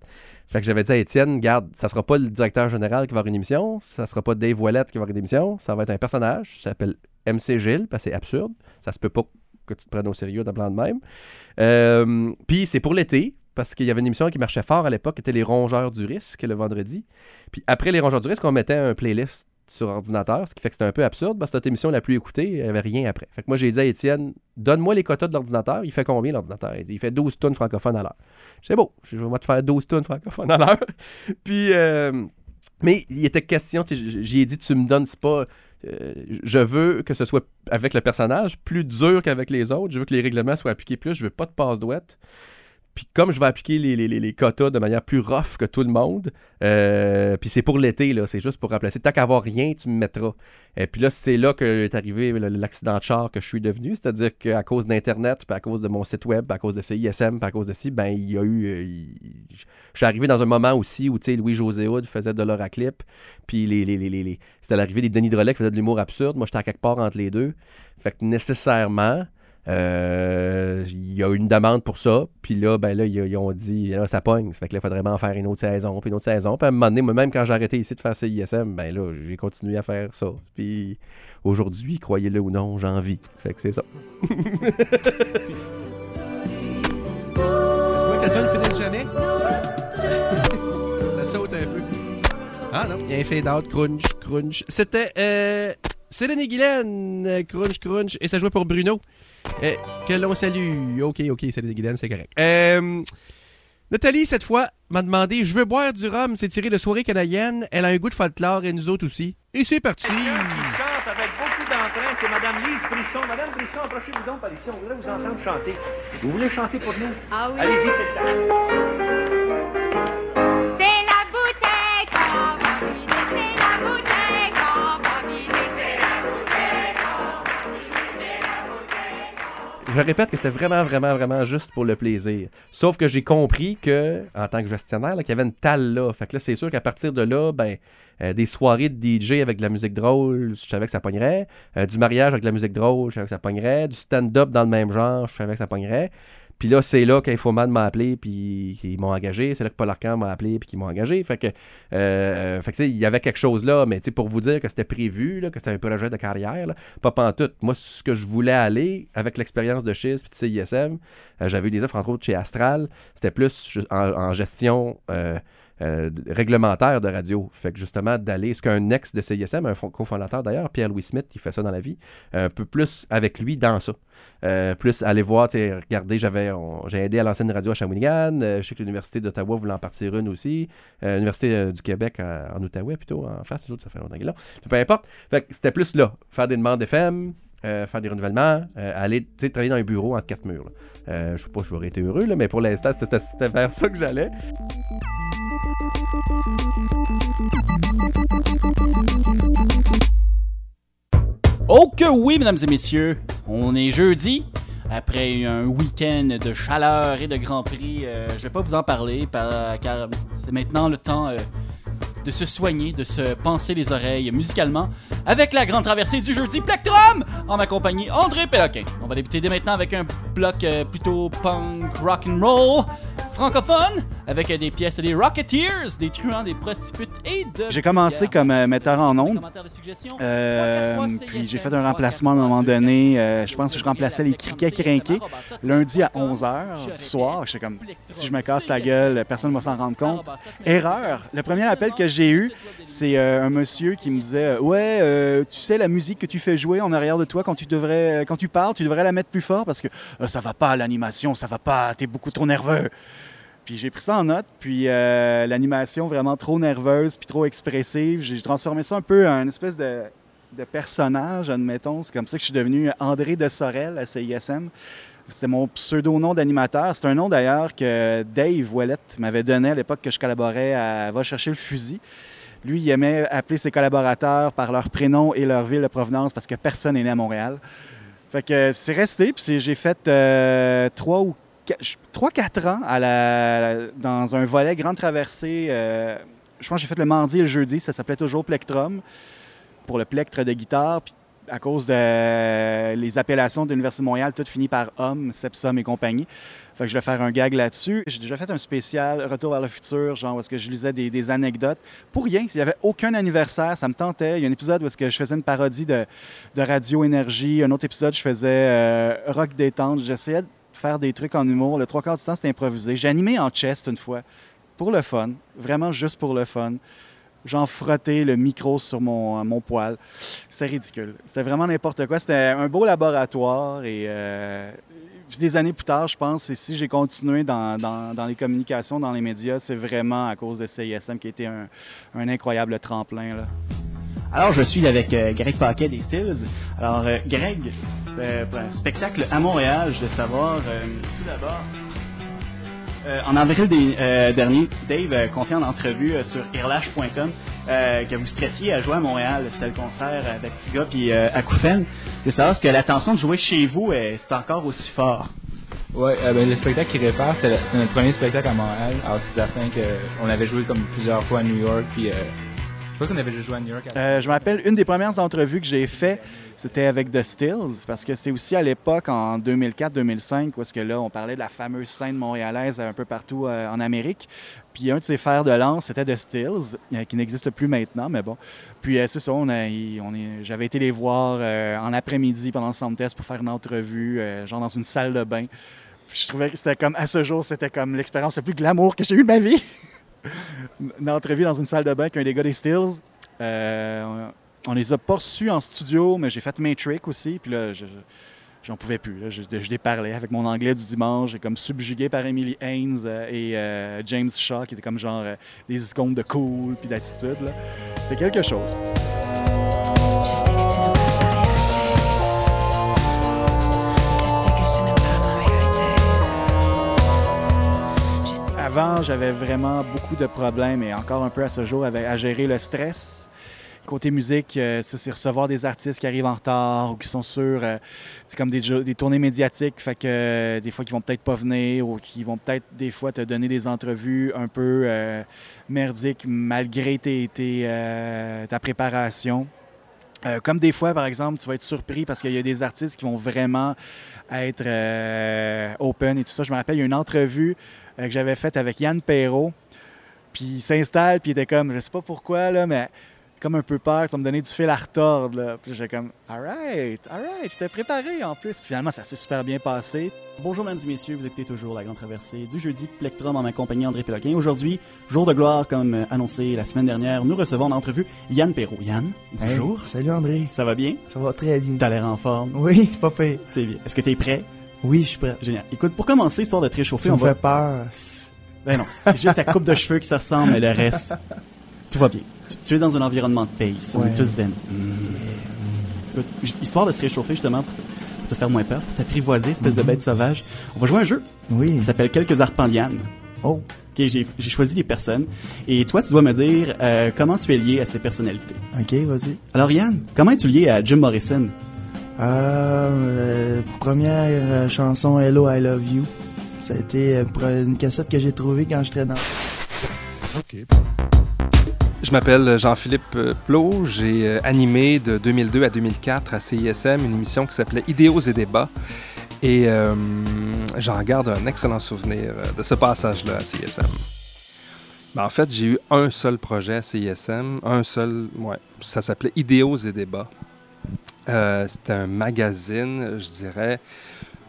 Fait que j'avais dit à Étienne, garde, ça sera pas le directeur général qui va avoir une émission. Ça sera pas Dave Wallet qui va avoir une émission. Ça va être un personnage. Ça s'appelle MC Gilles, parce que c'est absurde. Ça se peut pas que tu te prennes au sérieux d'un plan de même. Euh, Puis c'est pour l'été, parce qu'il y avait une émission qui marchait fort à l'époque, qui était Les Rongeurs du Risque, le vendredi. Puis après Les Rongeurs du Risque, on mettait un playlist sur ordinateur, ce qui fait que c'était un peu absurde, parce que cette émission la plus écoutée, il n'y avait rien après. Fait que moi, j'ai dit à Étienne, donne-moi les quotas de l'ordinateur. Il fait combien l'ordinateur? Il fait 12 tonnes francophones à l'heure. C'est beau, je vais te faire 12 tonnes francophones à l'heure. Puis, euh, mais il était question, j'y ai dit, tu me donnes, c'est pas. Euh, je veux que ce soit avec le personnage plus dur qu'avec les autres. Je veux que les règlements soient appliqués plus. Je veux pas de passe-douette. Puis comme je vais appliquer les, les, les, quotas de manière plus rough que tout le monde, euh, puis c'est pour l'été, là, c'est juste pour remplacer. Tant qu'à avoir rien, tu me mettras. Et puis là, c'est là que est arrivé l'accident de char que je suis devenu. C'est-à-dire qu'à cause d'Internet, puis à cause de mon site web, puis à cause de CISM, puis à cause de ci, ben il y a eu... euh, Je suis arrivé dans un moment aussi où, tu sais, Louis-José Hood faisait de l'or à clip, puis les, les- c'était l'arrivée des Denis Drolet qui faisaient de l'humour absurde. Moi, j'étais à quelque part entre les deux. Fait que nécessairement... euh, il y a une demande pour ça, puis là, ben là, ils, ont dit, ça pogne, ça fait que là, il faudrait en faire une autre saison, puis une autre saison. Puis à un moment donné, moi, même quand j'ai arrêté ici de faire CISM, ben là, j'ai continué à faire ça. Puis aujourd'hui, croyez-le ou non, j'en vis. Fait que c'est ça. Ah non, il y a un fade-out, crunch, crunch. C'était euh, Céline crunch, crunch, et ça jouait pour Bruno. Euh, que l'on salue. Ok, ok, Céline et Guylaine, c'est correct. Euh, Nathalie, cette fois, m'a demandé Je veux boire du rhum, c'est tiré de soirée canadienne. Elle a un goût de folklore et nous autres aussi. Et c'est parti! qui chante avec beaucoup d'entrain, c'est Madame Lise Brisson. Madame Brisson, approchez-vous donc par ici, on voudrait vous entendre chanter. Vous voulez chanter pour nous? Ah oui? Allez-y, c'est le temps. Je répète que c'était vraiment, vraiment, vraiment juste pour le plaisir. Sauf que j'ai compris que, en tant que gestionnaire, qu'il y avait une talle là. Fait que là, c'est sûr qu'à partir de là, ben, euh, des soirées de DJ avec de la musique drôle, je savais que ça pognerait. Euh, du mariage avec de la musique drôle, je savais que ça pognerait. Du stand-up dans le même genre, je savais que ça pognerait. Puis là, c'est là qu'Infoman m'a appelé, puis qu'ils m'ont engagé. C'est là que Paul Arcand m'a appelé, puis qu'ils m'ont engagé. Fait que, euh, fait que il y avait quelque chose là, mais pour vous dire que c'était prévu, là, que c'était un projet de carrière, là, pas pantoute. Moi, ce que je voulais aller, avec l'expérience de Chiz puis de CISM, euh, j'avais eu des offres, entre autres, chez Astral. C'était plus en gestion euh, euh, réglementaire de radio. Fait que justement, d'aller, ce qu'un ex de CISM, un fond- cofondateur d'ailleurs, Pierre-Louis Smith, qui fait ça dans la vie, un peu plus avec lui dans ça. Euh, plus aller voir, regardez, j'avais, j'ai aidé à lancer une radio à Shawinigan. Euh, je sais que l'Université d'Ottawa voulait en partir une aussi. Euh, L'Université euh, du Québec à- en Outaouais, plutôt, en face, autres, ça fait longtemps qu'il est là. Peu importe. Fait que c'était plus là. Faire des demandes FM, euh, faire des renouvellements, euh, aller, travailler dans un bureau entre quatre murs. Euh, je sais pas si j'aurais été heureux, là, mais pour l'instant, c'était vers ça que j'allais. Oh que oui, mesdames et messieurs, on est jeudi. Après un week-end de chaleur et de Grand Prix, euh, je vais pas vous en parler par- car c'est maintenant le temps de se soigner, de se penser les oreilles musicalement avec la grande traversée du jeudi Plectrum en ma compagnie André Péloquin. On va débuter dès maintenant avec un bloc euh, plutôt punk rock and roll francophone avec des pièces des Rocketeers, des truands, des prostituées et de J'ai commencé comme euh, metteur en ondes. Euh, puis j'ai fait un remplacement à un moment donné. euh, je pense que je remplaçais les criquets crinqués lundi à 11h du soir. J'étais comme, si je me casse la gueule, personne ne va s'en rendre compte. Erreur. Le premier appel que j'ai eu, c'est un monsieur qui me disait Ouais, tu sais, la musique que tu fais jouer en arrière de toi quand tu, devrais, quand tu parles, tu devrais la mettre plus fort parce que ça va pas à l'animation, ça va pas, t'es beaucoup trop nerveux. Puis j'ai pris ça en note, puis euh, l'animation vraiment trop nerveuse, puis trop expressive, j'ai transformé ça un peu en une espèce de, personnage, admettons. C'est comme ça que je suis devenu André de Sorel à CISM. C'était mon pseudo-nom d'animateur. C'est un nom d'ailleurs que Dave Ouellette m'avait donné à l'époque que je collaborais à Va chercher le fusil. Lui, il aimait appeler ses collaborateurs par leur prénom et leur ville de provenance parce que personne n'est né à Montréal. Fait que c'est resté, puis j'ai fait euh, trois ou qua- je- trois, quatre ans à la, dans un volet grande traversée. euh, je pense que j'ai fait le mardi et le jeudi, ça s'appelait toujours Plectrum, pour le plectre de guitare. Puis à cause de appellations de l'Université de Montréal, tout finit par homme, Sepsum et compagnie. Fait que je vais faire un gag là-dessus. J'ai déjà fait un spécial Retour vers le futur, genre où est-ce que je lisais des, anecdotes. Pour rien, il n'y avait aucun anniversaire, ça me tentait. Il y a un épisode où est-ce que je faisais une parodie de, Radio Énergie. Un autre épisode, je faisais euh, Rock détente. J'essayais faire des trucs en humour. Le trois quarts du temps, c'était improvisé. J'ai animé en chest une fois, pour le fun, vraiment juste pour le fun. J'en frottais le micro sur mon, mon poil. C'est ridicule. C'était vraiment n'importe quoi. C'était un beau laboratoire et euh, des années plus tard, je pense, et si j'ai continué dans, dans- les communications, dans les médias, c'est vraiment à cause de CISM qui été un, un incroyable tremplin. Là. Alors, je suis avec euh, Greg Paquet des Stills. Alors, euh, Greg, spectacle à Montréal, je veux savoir, euh, tout d'abord, Euh, en avril euh, dernier, Dave euh, confiait en entrevue sur irlash.com que vous stressiez à jouer à Montréal. C'était le concert avec Tiga puis Akoufen. Je veux savoir, est-ce que l'attention de jouer chez vous, c'est encore aussi fort? Euh, ben, le spectacle qui répare, c'est notre premier spectacle à Montréal. Alors, c'est certain qu'on avait joué comme plusieurs fois à New York, puis crois qu'on avait joué à New York. Euh, je me rappelle, une des premières entrevues que j'ai fait, c'était avec The Stills, parce que c'est aussi à l'époque, en 2004-2005, où est-ce que là, on parlait de la fameuse scène montréalaise un peu partout euh, en Amérique. Puis un de ses fers de lance, c'était The Stills, euh, qui n'existe plus maintenant, mais bon. Puis c'est ça, j'avais été les voir en après-midi pendant le centre pour faire une entrevue, genre dans une salle de bain. Puis je trouvais que c'était comme, à ce jour, c'était comme l'expérience la plus glamour que j'ai eue de ma vie. une entrevue dans une salle de bain avec un des gars des Stills. Euh, on, les a reçus en studio, mais j'ai fait Matrix aussi. Puis là, je- je- j'en pouvais plus. Je, je les parlais avec mon anglais du dimanche. J'ai comme subjugué par Emily Haynes euh, et euh, James Shaw, qui étaient comme genre des icônes de cool puis d'attitude. C'était quelque chose. Avant, j'avais vraiment beaucoup de problèmes et encore un peu à ce jour avec, à gérer le stress. Côté musique, euh, c'est recevoir des artistes qui arrivent en retard ou qui sont sur euh, c'est comme des, des tournées médiatiques, fait que euh, des fois qui vont peut-être pas venir ou qui vont peut-être des fois te donner des entrevues un peu euh, merdiques malgré tes, tes, ta préparation. Comme des fois, par exemple, tu vas être surpris parce qu'il y a des artistes qui vont vraiment être open et tout ça. Je me rappelle, il y a une entrevue que j'avais faite avec Yann Perrault. Puis il s'installe, puis il était comme, je sais pas pourquoi, là, mais comme un peu peur, ça me donnait du fil à retordre. Là. Puis j'ai comme, alright, alright, j'étais préparé en plus. Puis finalement, ça s'est super bien passé. Bonjour, mesdames et messieurs, vous écoutez toujours La Grande Traversée du jeudi Plectrum en ma compagnie André Péloquin. Aujourd'hui, jour de gloire, comme euh, annoncé la semaine dernière, nous recevons en entrevue Yann Perrault. Yann, bonjour. salut André. Ça va bien? Ça va très bien. T'as l'air en forme? Oui, pas pire. C'est bien. Est-ce que t'es prêt? Oui, je suis prêt. Génial. Écoute, pour commencer, histoire de te réchauffer, Tu on me va... fais peur. Ben non, c'est juste ta coupe de cheveux qui se ressemble, mais le reste, tout va bien. Tu, tu es dans un environnement de pace, on Ouais. est tous zen. Écoute, juste histoire de se réchauffer justement pour te, pour te faire moins peur, pour t'apprivoiser, espèce de bête sauvage, on va jouer à un jeu. Oui. Qui s'appelle Quelques arpents lianes. Oh. Ok, j'ai j'ai choisi des personnes et toi, tu dois me dire euh, comment tu es lié à ces personnalités. Ok, vas-y. Alors Yann, comment es-tu lié à Jim Morrison? Euh, euh, première euh, chanson Hello I Love You. Ça a été euh, une cassette que j'ai trouvée quand j'étais dans. Je m'appelle Jean-Philippe Plot. J'ai animé de 2002 à 2004 à CISM une émission qui s'appelait Idéaux et débats. Et j'en garde un excellent souvenir de ce passage-là à CISM. Ben, en fait, j'ai eu un seul projet à CISM, un seul, ouais, ça s'appelait Idéaux et débats. Euh, C'était un magazine, je dirais,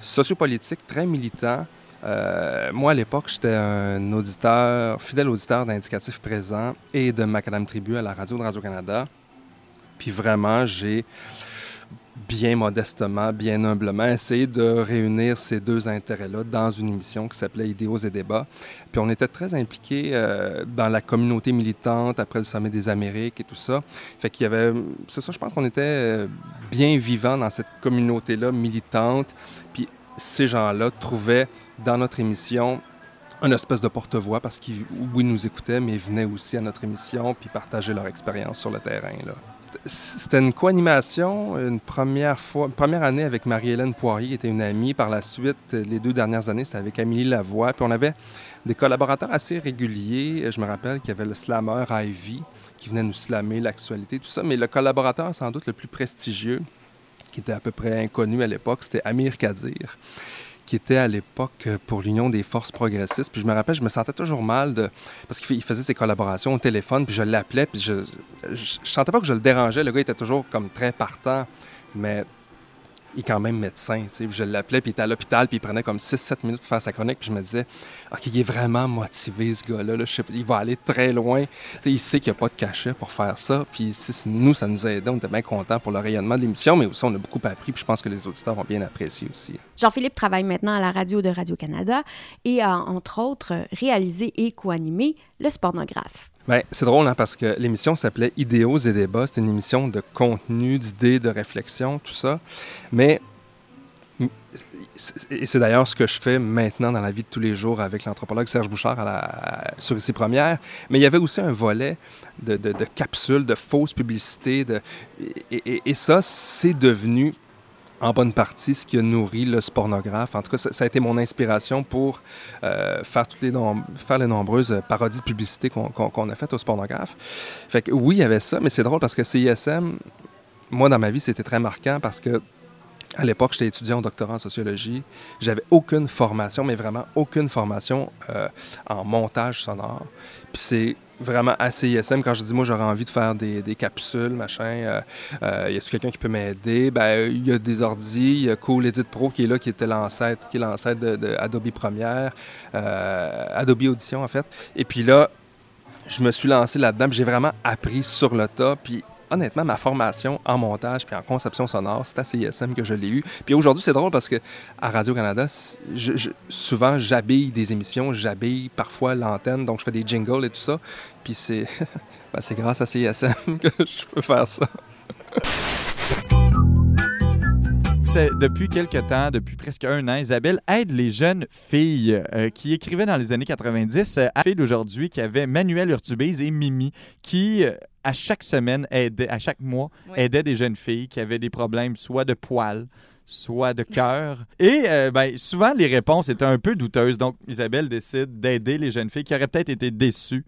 sociopolitique, très militant. Euh, moi, à l'époque, j'étais un auditeur, fidèle auditeur d'Indicatif Présent et de Macadam Tribu à la radio de Radio-Canada. Puis vraiment, j'ai bien modestement, bien humblement essayé de réunir ces deux intérêts-là dans une émission qui s'appelait Idéaux et débats. Puis on était très impliqués euh, dans la communauté militante après le Sommet des Amériques et tout ça. Fait qu'il y avait... C'est ça, je pense qu'on était euh, bien vivants dans cette communauté-là militante. Puis ces gens-là trouvaient dans notre émission une espèce de porte-voix parce qu'ils, oui, nous écoutaient, mais ils venaient aussi à notre émission puis partager leur expérience sur le terrain. Là. C'était une co-animation, une première fois, première année avec Marie-Hélène Poirier, qui était une amie. Par la suite, les deux dernières années, c'était avec Amélie Lavoie. Puis on avait des collaborateurs assez réguliers. Je me rappelle qu'il y avait le slammer Ivy qui venait nous slammer l'actualité, tout ça. Mais le collaborateur, sans doute le plus prestigieux, qui était à peu près inconnu à l'époque, c'était Amir Kadir qui était à l'époque pour l'Union des forces progressistes. Puis je me rappelle, je me sentais toujours mal de... parce qu'il faisait ses collaborations au téléphone, puis je l'appelais, puis je, je, je sentais pas que je le dérangeais. Le gars était toujours comme très partant, mais il est quand même médecin. tu sais. Puis Je l'appelais, puis il était à l'hôpital, puis il prenait comme 6-7 minutes pour faire sa chronique, puis je me disais, OK, il est vraiment motivé, ce gars-là. là. Il va aller très loin. Tu sais, il sait qu'il n'y a pas de cachet pour faire ça. Puis nous, ça nous a aidé. On était bien contents pour le rayonnement de l'émission, mais aussi on a beaucoup appris, puis je pense que les auditeurs ont bien apprécié aussi. Jean-Philippe travaille maintenant à la radio de Radio-Canada et a, entre autres, réalisé et co-animé Le Spornographe. Ben, c'est drôle hein, parce que l'émission s'appelait Idéaux et débats. C'était une émission de contenu, d'idées, de réflexion, tout ça. Mais c'est- d'ailleurs ce que je fais maintenant dans la vie de tous les jours avec l'anthropologue Serge Bouchard sur ici première. Mais il y avait aussi un volet de, capsules, de fausses publicités. Et ça, c'est devenu en bonne partie ce qui a nourri le spornographe. En tout cas, ça, a été mon inspiration pour euh, faire, toutes les nombreuses parodies de publicité qu'on a faites au spornographe. Fait que oui, il y avait ça, mais c'est drôle parce que CISM, moi, dans ma vie, c'était très marquant parce que à l'époque, j'étais étudiant au doctorat en sociologie. J'avais aucune formation, mais vraiment aucune formation euh, en montage sonore. Puis c'est vraiment à CISM, quand je dis moi j'aurais envie de faire des, des capsules, machin, euh, euh, y a quelqu'un qui peut m'aider? Ben, il y a des ordis, il y a Cool Edit Pro qui est là, qui était l'ancêtre, qui est l'ancêtre de, de Adobe Premiere, euh, Adobe Audition en fait. Et puis là, je me suis lancé là-dedans, j'ai vraiment appris sur le tas, puis honnêtement, ma formation en montage puis en conception sonore, c'est à CISM que je l'ai eu. Puis aujourd'hui, c'est drôle parce que à Radio-Canada, souvent, j'habille des émissions, j'habille parfois l'antenne, donc je fais des jingles et tout ça. Puis c'est ben, grâce à CISM que je peux faire ça. Depuis quelques temps, depuis presque un an, Isabelle aide les jeunes filles euh, qui écrivaient dans les années 90 euh, à fille d'aujourd'hui qui avait Manuel Urtubise et Mimi qui, euh, à chaque semaine, aidaient, à chaque mois, aidaient des jeunes filles qui avaient des problèmes soit de poils, soit de cœur. Et euh, ben, souvent, les réponses étaient un peu douteuses. Donc, Isabelle décide d'aider les jeunes filles qui auraient peut-être été déçues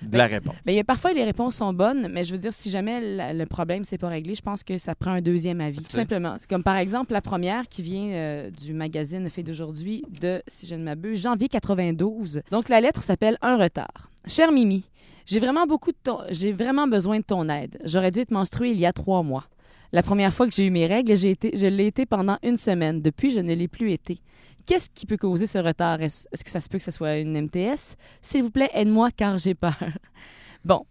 de la réponse. Ben, y a parfois les réponses sont bonnes, mais je veux dire, si jamais la- le problème c'est pas réglé, je pense que ça prend un deuxième avis, tout simplement. Comme par exemple la première qui vient euh, du magazine Fait d'aujourd'hui de, si je ne m'abuse, janvier 92. Donc la lettre s'appelle Un retard. Cher Mimi, j'ai vraiment beaucoup de ton... j'ai vraiment besoin de ton aide. J'aurais dû être menstruée il y a trois mois. La première fois que j'ai eu mes règles, j'ai été, je l'ai été pendant une semaine. Depuis, je ne l'ai plus été. Qu'est-ce qui peut causer ce retard? Est-ce que ça se peut que ce soit une MTS? S'il vous plaît, aide-moi car j'ai peur. Bon.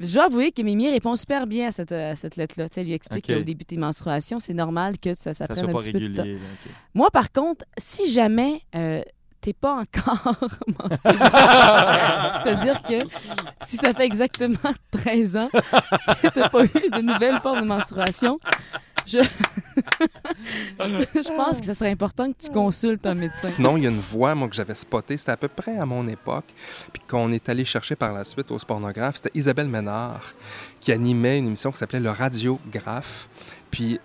Je dois avouer que Mimi répond super bien à cette, à cette lettre-là. Elle lui explique Ok. qu'au début de tes menstruations, c'est normal que ça, ça, Ça prenne un petit peu de temps. régulier, là, ok. Moi, par contre, si jamais euh, t'es pas encore menstrué, c'est-à-dire que si ça fait exactement 13 ans que t'as pas eu de nouvelles formes de menstruation, je... je pense que ce serait important que tu consultes un médecin. Sinon, il y a une voix, moi, que j'avais spotée. C'était à peu près à mon époque. Puis qu'on est allé chercher par la suite au spornographe. C'était Isabelle Ménard qui animait une émission qui s'appelait Le Radiographe. Puis,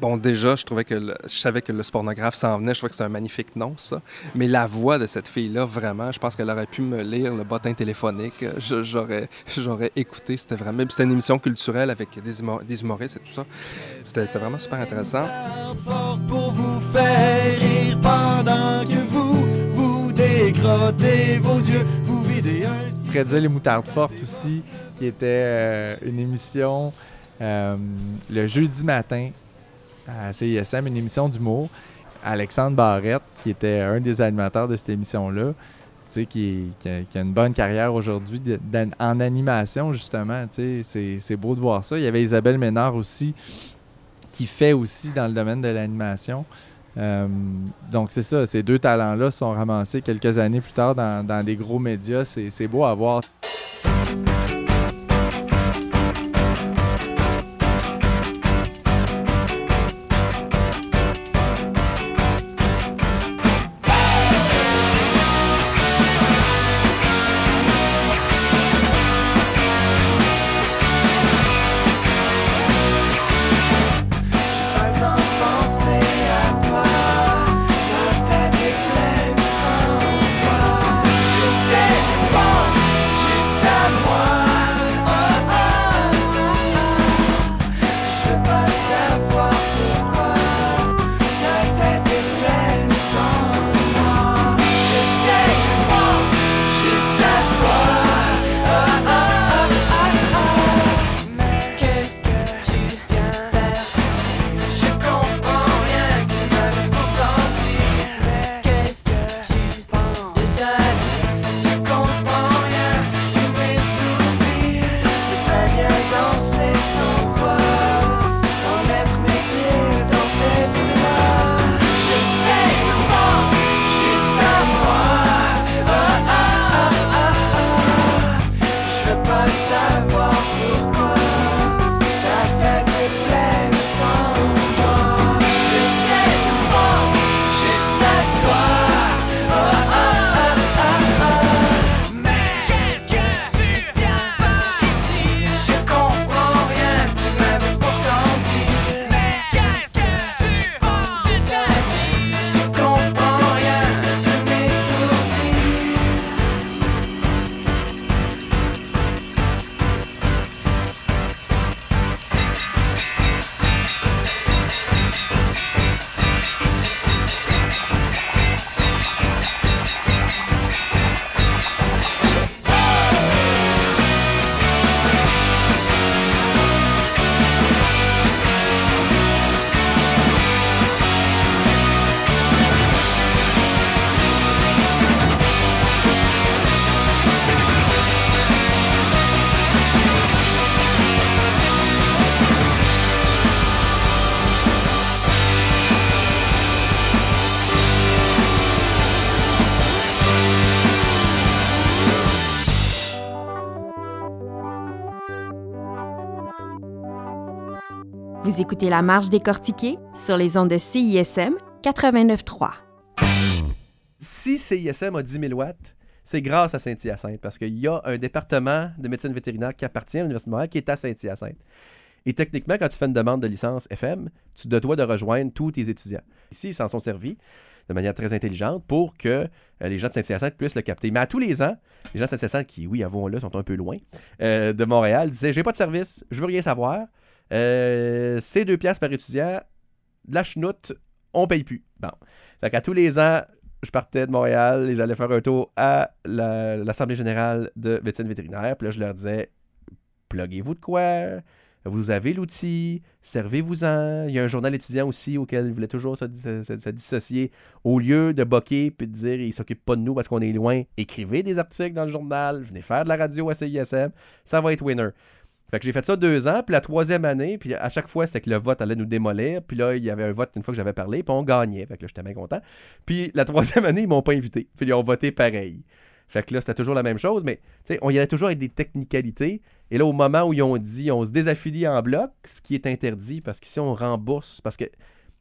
bon, déjà, je trouvais que le- je savais que le spornographe s'en venait. Je trouvais que c'était un magnifique nom, ça. Mais la voix de cette fille-là, vraiment, je pense qu'elle aurait pu me lire le bottin téléphonique. J'aurais, j'aurais écouté. C'était vraiment. puis C'était une émission culturelle avec des, humo- des humoristes et tout ça. C'était, c'était vraiment super intéressant. pour vous faire rire pendant que vous vous dégrottez vos yeux, vous videz un Prédire les moutardes fortes aussi, qui était euh, une émission euh, le jeudi matin à CISM, une émission d'humour. Alexandre Barrette, qui était un des animateurs de cette émission-là, qui, a, qui a une bonne carrière aujourd'hui en animation, justement. C'est beau de voir ça. Il y avait Isabelle Ménard aussi, qui fait aussi dans le domaine de l'animation. Euh, donc, c'est ça, ces deux talents-là sont ramassés quelques années plus tard dans, dans des gros médias. C'est beau à voir. Écoutez La Marge décortiquée sur les ondes de CISM 89.3. Si CISM a 10 000 watts, c'est grâce à Saint-Hyacinthe parce qu'il y a un département de médecine vétérinaire qui appartient à l'Université de Montréal qui est à Saint-Hyacinthe. Et techniquement, quand tu fais une demande de licence FM, tu dois de rejoindre tous tes étudiants. Ici, ils s'en sont servis de manière très intelligente pour que euh, les gens de Saint-Hyacinthe puissent le capter. Mais à tous les ans, les gens de Saint-Hyacinthe, qui, oui, avouons-le, sont un peu loin euh, de Montréal, disaient J'ai pas de service, je veux rien savoir. Euh, c'est deux piastres par étudiant, de la chenoute, on paye plus. Bon. Fait qu'à tous les ans, je partais de Montréal et j'allais faire un tour à la- l'Assemblée générale de médecine vétérinaire. Puis là, je leur disais pluguez-vous de quoi? Vous avez l'outil, servez-vous-en. Il y a un journal étudiant aussi auquel ils voulaient toujours se dissocier. Au lieu de boquer puis de dire ils s'occupent pas de nous parce qu'on est loin, écrivez des articles dans le journal, venez faire de la radio à CISM, ça va être winner. Fait que j'ai fait ça deux ans, puis la troisième année, puis à chaque fois, c'était que le vote allait nous démolir. Puis là, il y avait un vote une fois que j'avais parlé, puis on gagnait. Fait que là, j'étais bien content. Puis la troisième année, ils m'ont pas invité. Puis ils ont voté pareil. Fait que là, c'était toujours la même chose, mais on y allait toujours avec des technicalités. Et là, au moment où ils ont dit on se désaffilie en bloc, ce qui est interdit, parce qu'ici, on rembourse. Parce que, tu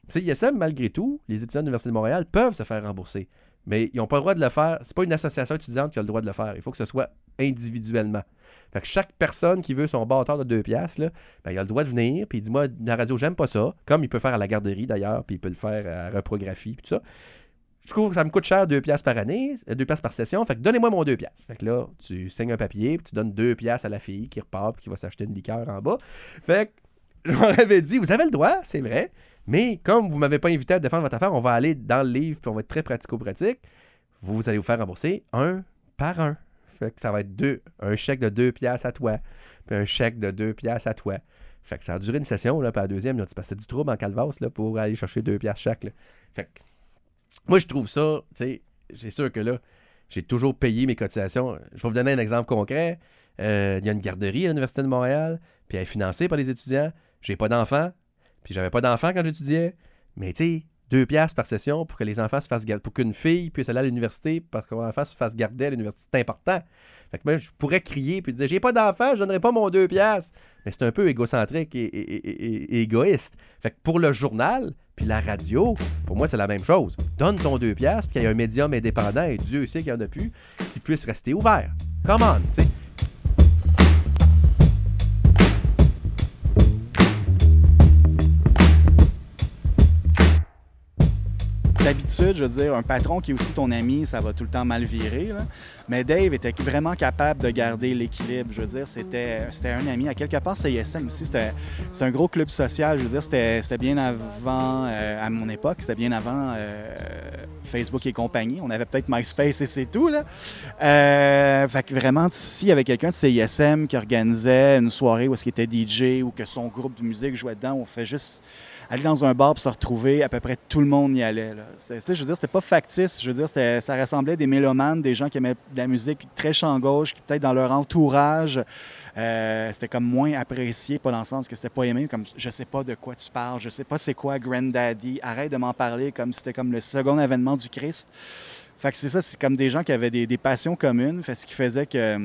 sais, ISM, malgré tout, les étudiants de l'Université de Montréal peuvent se faire rembourser. Mais ils n'ont pas le droit de le faire. C'est pas une association étudiante qui a le droit de le faire. Il faut que ce soit individuellement. Fait que chaque personne qui veut son bâtard de 2 piastres, ben, il a le droit de venir, puis il dit Moi, la radio, j'aime pas ça. Comme il peut faire à la garderie d'ailleurs, puis il peut le faire à reprographie, puis tout ça. Je trouve que ça me coûte cher 2 piastres par année, 2 piastres par session. Fait que donnez-moi mon 2 piastres. Fait que là, tu signes un papier, puis tu donnes 2 piastres à la fille qui repart, puis qui va s'acheter une liqueur en bas. Fait que je leur avais dit Vous avez le droit, c'est vrai. Mais comme vous m'avez pas invité à défendre votre affaire, on va aller dans le livre, puis on va être très pratico-pratique. Vous allez vous faire rembourser un par un. Fait que ça va être deux. Un chèque de 2 piastres à toi, puis un chèque de 2 piastres à toi. Fait que ça a duré une session, là, puis la deuxième, ils ont du trouble en calvasse, là, pour aller chercher 2 piastres chaque, là. Fait que, moi, je trouve ça, tu sais, c'est sûr que là, j'ai toujours payé mes cotisations. Je vais vous donner un exemple concret. Euh, Il y a une garderie à l'Université de Montréal, puis elle est financée par les étudiants. J'ai pas d'enfants, puis j'avais pas d'enfants quand j'étudiais. Mais tu sais, deux piastres par session pour que les enfants se fassent garder, pour qu'une fille puisse aller à l'université, parce que mon enfant se fasse garder à l'université, c'est important. Fait que moi, je pourrais crier puis dire j'ai pas d'enfant, je donnerai pas mon deux piastres. Mais c'est un peu égocentrique et égoïste. Fait que pour le journal puis la radio, pour moi, c'est la même chose. Donne ton deux piastres, puis qu'il y ait un médium indépendant, et Dieu sait qu'il y en a plus, qui puisse rester ouvert. Come on, tu sais. D'habitude, je veux dire, un patron qui est aussi ton ami, ça va tout le temps mal virer. Mais Dave était vraiment capable de garder l'équilibre. Je veux dire, c'était un ami. À quelque part, CISM aussi, c'était c'est un gros club social. Je veux dire, c'était c'était bien avant, euh, à mon époque, c'était bien avant euh, Facebook et compagnie. On avait peut-être MySpace et c'est tout. Là. Euh, fait que vraiment, s'il y avait quelqu'un de CISM qui organisait une soirée où est-ce qu'il était DJ ou que son groupe de musique jouait dedans, on fait juste aller dans un bar pour se retrouver, à peu près tout le monde y allait. Je veux dire, c'était pas factice. Je veux dire, ça rassemblait des mélomanes, des gens qui aimaient de la musique très champ gauche, qui peut-être dans leur entourage, euh, c'était comme moins apprécié, pas dans le sens que c'était pas aimé, comme je sais pas de quoi tu parles, je sais pas c'est quoi Granddaddy, arrête de m'en parler comme c'était comme le second avènement du Christ. Fait c'est ça, c'est comme des gens qui avaient des, passions communes, ce qui faisait que,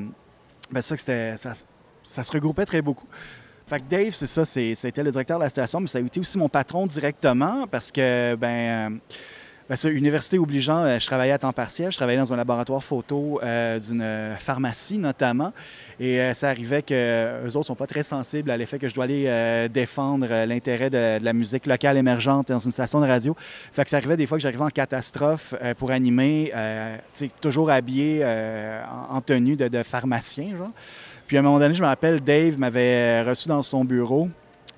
ben ça, que ça, ça se regroupait très beaucoup. Fait que Dave, c'est ça, c'était le directeur de la station, mais ça a été aussi mon patron directement parce que, ben, euh, ben université obligeant, euh, je travaillais à temps partiel, je travaillais dans un laboratoire photo euh, d'une pharmacie notamment, et ça arrivait que eux autres sont pas très sensibles à l'effet que je dois aller défendre l'intérêt de, la musique locale émergente dans une station de radio. Fait que ça arrivait des fois que j'arrivais en catastrophe pour animer, toujours habillé en, en tenue de, de pharmacien, genre. Puis à un moment donné, je me rappelle, Dave m'avait reçu dans son bureau.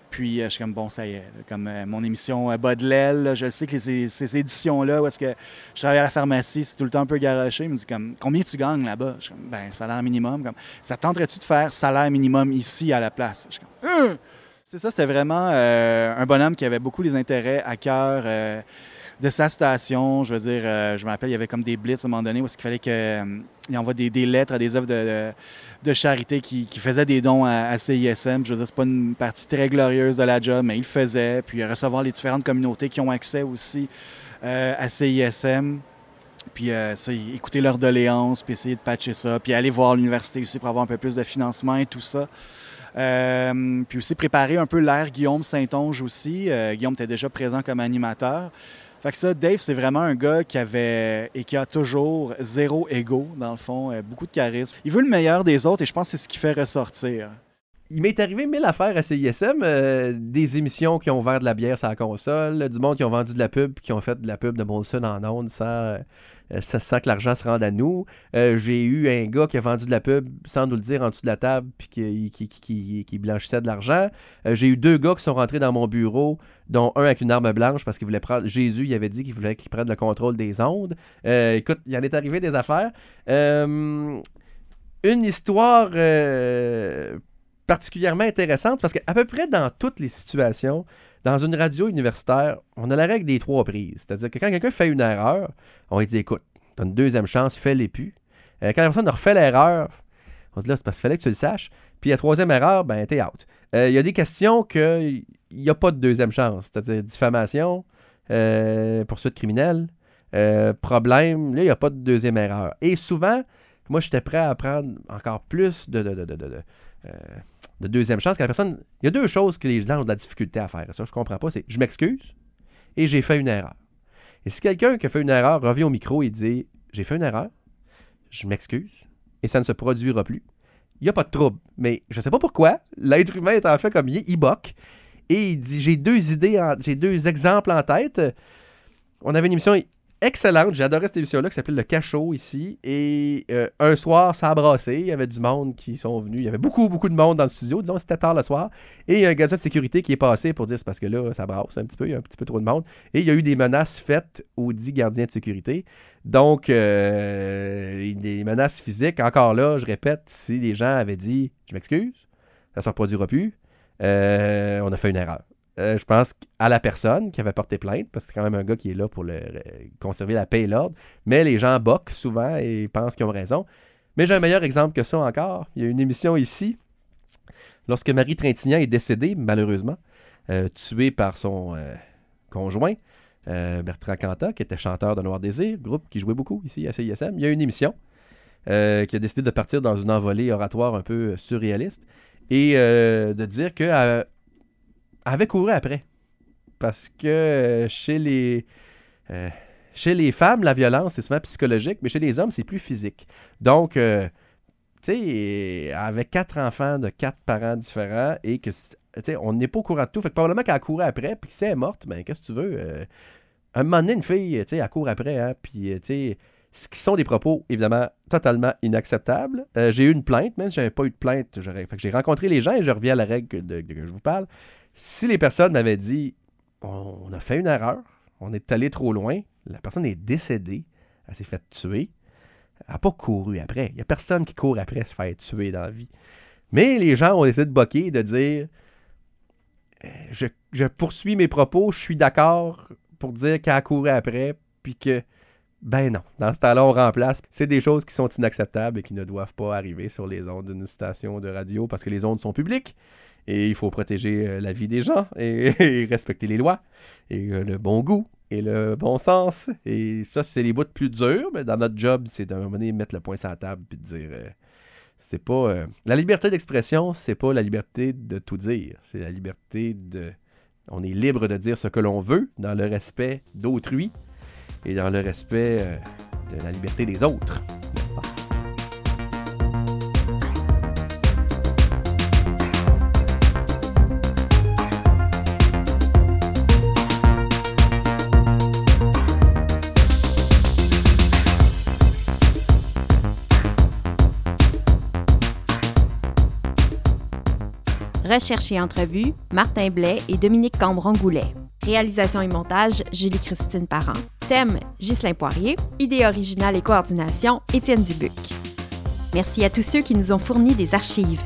Puis euh, je suis comme, bon, ça y est, comme euh, mon émission euh, Bas de je sais que ces, éditions-là, où est-ce que je travaille à la pharmacie, c'est tout le temps un peu garoché. Il me dit comme, combien tu gagnes là-bas? Je suis comme, ben, salaire minimum. Comme, ça tenterait-tu de faire salaire minimum ici à la place? Je suis comme, Hein! C'est ça, c'était vraiment euh, un bonhomme qui avait beaucoup les intérêts à cœur euh, de sa station. Je veux dire, euh, je me rappelle, il y avait comme des blitz à un moment donné où est-ce qu'il fallait qu'il envoie des, lettres à des œuvres de, de- charité qui, qui faisaient des dons à, CISM. Je veux dire, c'est pas une partie très glorieuse de la job, mais il le faisait. Puis recevoir les différentes communautés qui ont accès aussi euh, à CISM. Puis euh, écouter leurs doléances, puis essayer de patcher ça, puis aller voir l'université aussi pour avoir un peu plus de financement et tout ça. Euh, puis aussi préparer un peu l'ère Guillaume Saint-Onge aussi. Euh, Guillaume était déjà présent comme animateur. Fait que ça, Dave, c'est vraiment un gars qui avait et qui a toujours zéro ego, dans le fond, euh, beaucoup de charisme. Il veut le meilleur des autres et je pense que c'est ce qui fait ressortir. Il m'est arrivé mille affaires à CISM, euh, des émissions qui ont ouvert de la bière sur la console, du monde qui ont vendu de la pub, qui ont fait de la pub de Molson en ondes sans, euh, sans, que l'argent se rende à nous. Euh, J'ai eu un gars qui a vendu de la pub sans nous le dire en dessous de la table puis qui, qui, blanchissait de l'argent. Euh, J'ai eu deux gars qui sont rentrés dans mon bureau, dont un avec une arme blanche parce qu'il voulait prendre. Jésus, il avait dit qu'il voulait qu'il prenne le contrôle des ondes. Écoute, il en est arrivé des affaires. Une histoire particulièrement intéressante parce qu'à peu près dans toutes les situations, dans une radio universitaire, on a la règle des trois prises. C'est-à-dire que quand quelqu'un fait une erreur, on lui dit écoute, tu as une deuxième chance, fais-les plus. Euh, quand la personne refait l'erreur, on se dit là, c'est parce qu'il fallait que tu le saches. Puis la troisième erreur, ben, t'es out. Euh, Il y a des questions qu'il n'y a pas de deuxième chance. C'est-à-dire diffamation, euh, poursuite criminelle, problème, là, il n'y a pas de deuxième erreur. Et souvent, moi, j'étais prêt à prendre encore plus de- de, euh, de deuxième chance. Quand la personne, il y a deux choses que les gens ont de la difficulté à faire. Ça, je comprends pas. C'est je m'excuse et j'ai fait une erreur. Et si quelqu'un qui a fait une erreur revient au micro et dit j'ai fait une erreur, je m'excuse et ça ne se produira plus, il n'y a pas de trouble. Mais je ne sais pas pourquoi, l'être humain est en fait comme il est, il boque et il dit j'ai deux idées, j'ai deux exemples en tête. On avait une émission excellente. J'adorais cette émission-là qui s'appelait Le Cachot ici. Et euh, un soir, ça a brassé. Il y avait du monde qui sont venus. Il y avait beaucoup, beaucoup de monde dans le studio. Disons, c'était tard le soir. Et il y a un gardien de sécurité qui est passé pour dire c'est parce que là, ça brasse un petit peu. Il y a un petit peu trop de monde. Et il y a eu des menaces faites aux dix gardiens de sécurité. Donc, euh, des menaces physiques. Encore là, je répète, si les gens avaient dit je m'excuse, ça ne se reproduira plus, euh, on a fait une erreur. Euh, je pense à la personne qui avait porté plainte, parce que c'est quand même un gars qui est là pour le- conserver la paix et l'ordre. Mais les gens boquent souvent et pensent qu'ils ont raison. Mais j'ai un meilleur exemple que ça encore. Il y a une émission ici, lorsque Marie Trintignant est décédée, malheureusement, euh, tuée par son euh, conjoint, euh, Bertrand Cantat, qui était chanteur de Noir Désir, groupe qui jouait beaucoup ici à CISM. Il y a une émission euh, qui a décidé de partir dans une envolée oratoire un peu surréaliste et euh, de dire qu'elle avait couru après. Parce que euh, chez les, euh, chez les femmes, la violence, c'est souvent psychologique, mais chez les hommes, c'est plus physique. Donc, euh, tu sais, avec quatre enfants de quatre parents différents et que, on n'est pas au courant de tout. Fait que probablement qu'elle couru après, puis si elle est morte, ben, qu'est-ce que tu veux? un moment donné, une fille, tu sais, elle court après, hein, puis, tu sais, ce qui sont des propos, évidemment, totalement inacceptables. J'ai eu une plainte, même si j'avais pas eu de plainte. Fait que j'ai rencontré les gens et je reviens à la règle de- que je vous parle. Si les personnes m'avaient dit, on, a fait une erreur, on est allé trop loin, la personne est décédée, elle s'est fait tuer, elle n'a pas couru après. Il n'y a personne qui court après se faire tuer dans la vie. Mais les gens ont essayé de boquer, de dire euh, je, je poursuis mes propos, je suis d'accord pour dire qu'elle a couru après, puis que, ben non, dans ce temps-là, on remplace. C'est des choses qui sont inacceptables et qui ne doivent pas arriver sur les ondes d'une station de radio parce que les ondes sont publiques et il faut protéger euh, la vie des gens et, respecter les lois et euh, le bon goût et le bon sens. Et ça, c'est les bouts plus durs, mais dans notre job, c'est d'un moment donné mettre le point sur la table puis de dire. euh, c'est pas. la liberté d'expression, c'est pas la liberté de tout dire. C'est la liberté de. On est libre de dire ce que l'on veut dans le respect d'autrui et dans le respect de la liberté des autres, Recherche et entrevue, Martin Blais et Dominique Cambron-Goulet. Réalisation et montage, Julie-Christine Parent. Thème, Ghislain Poirier. Idée originale et coordination, Étienne Dubuc. Merci à tous ceux qui nous ont fourni des archives.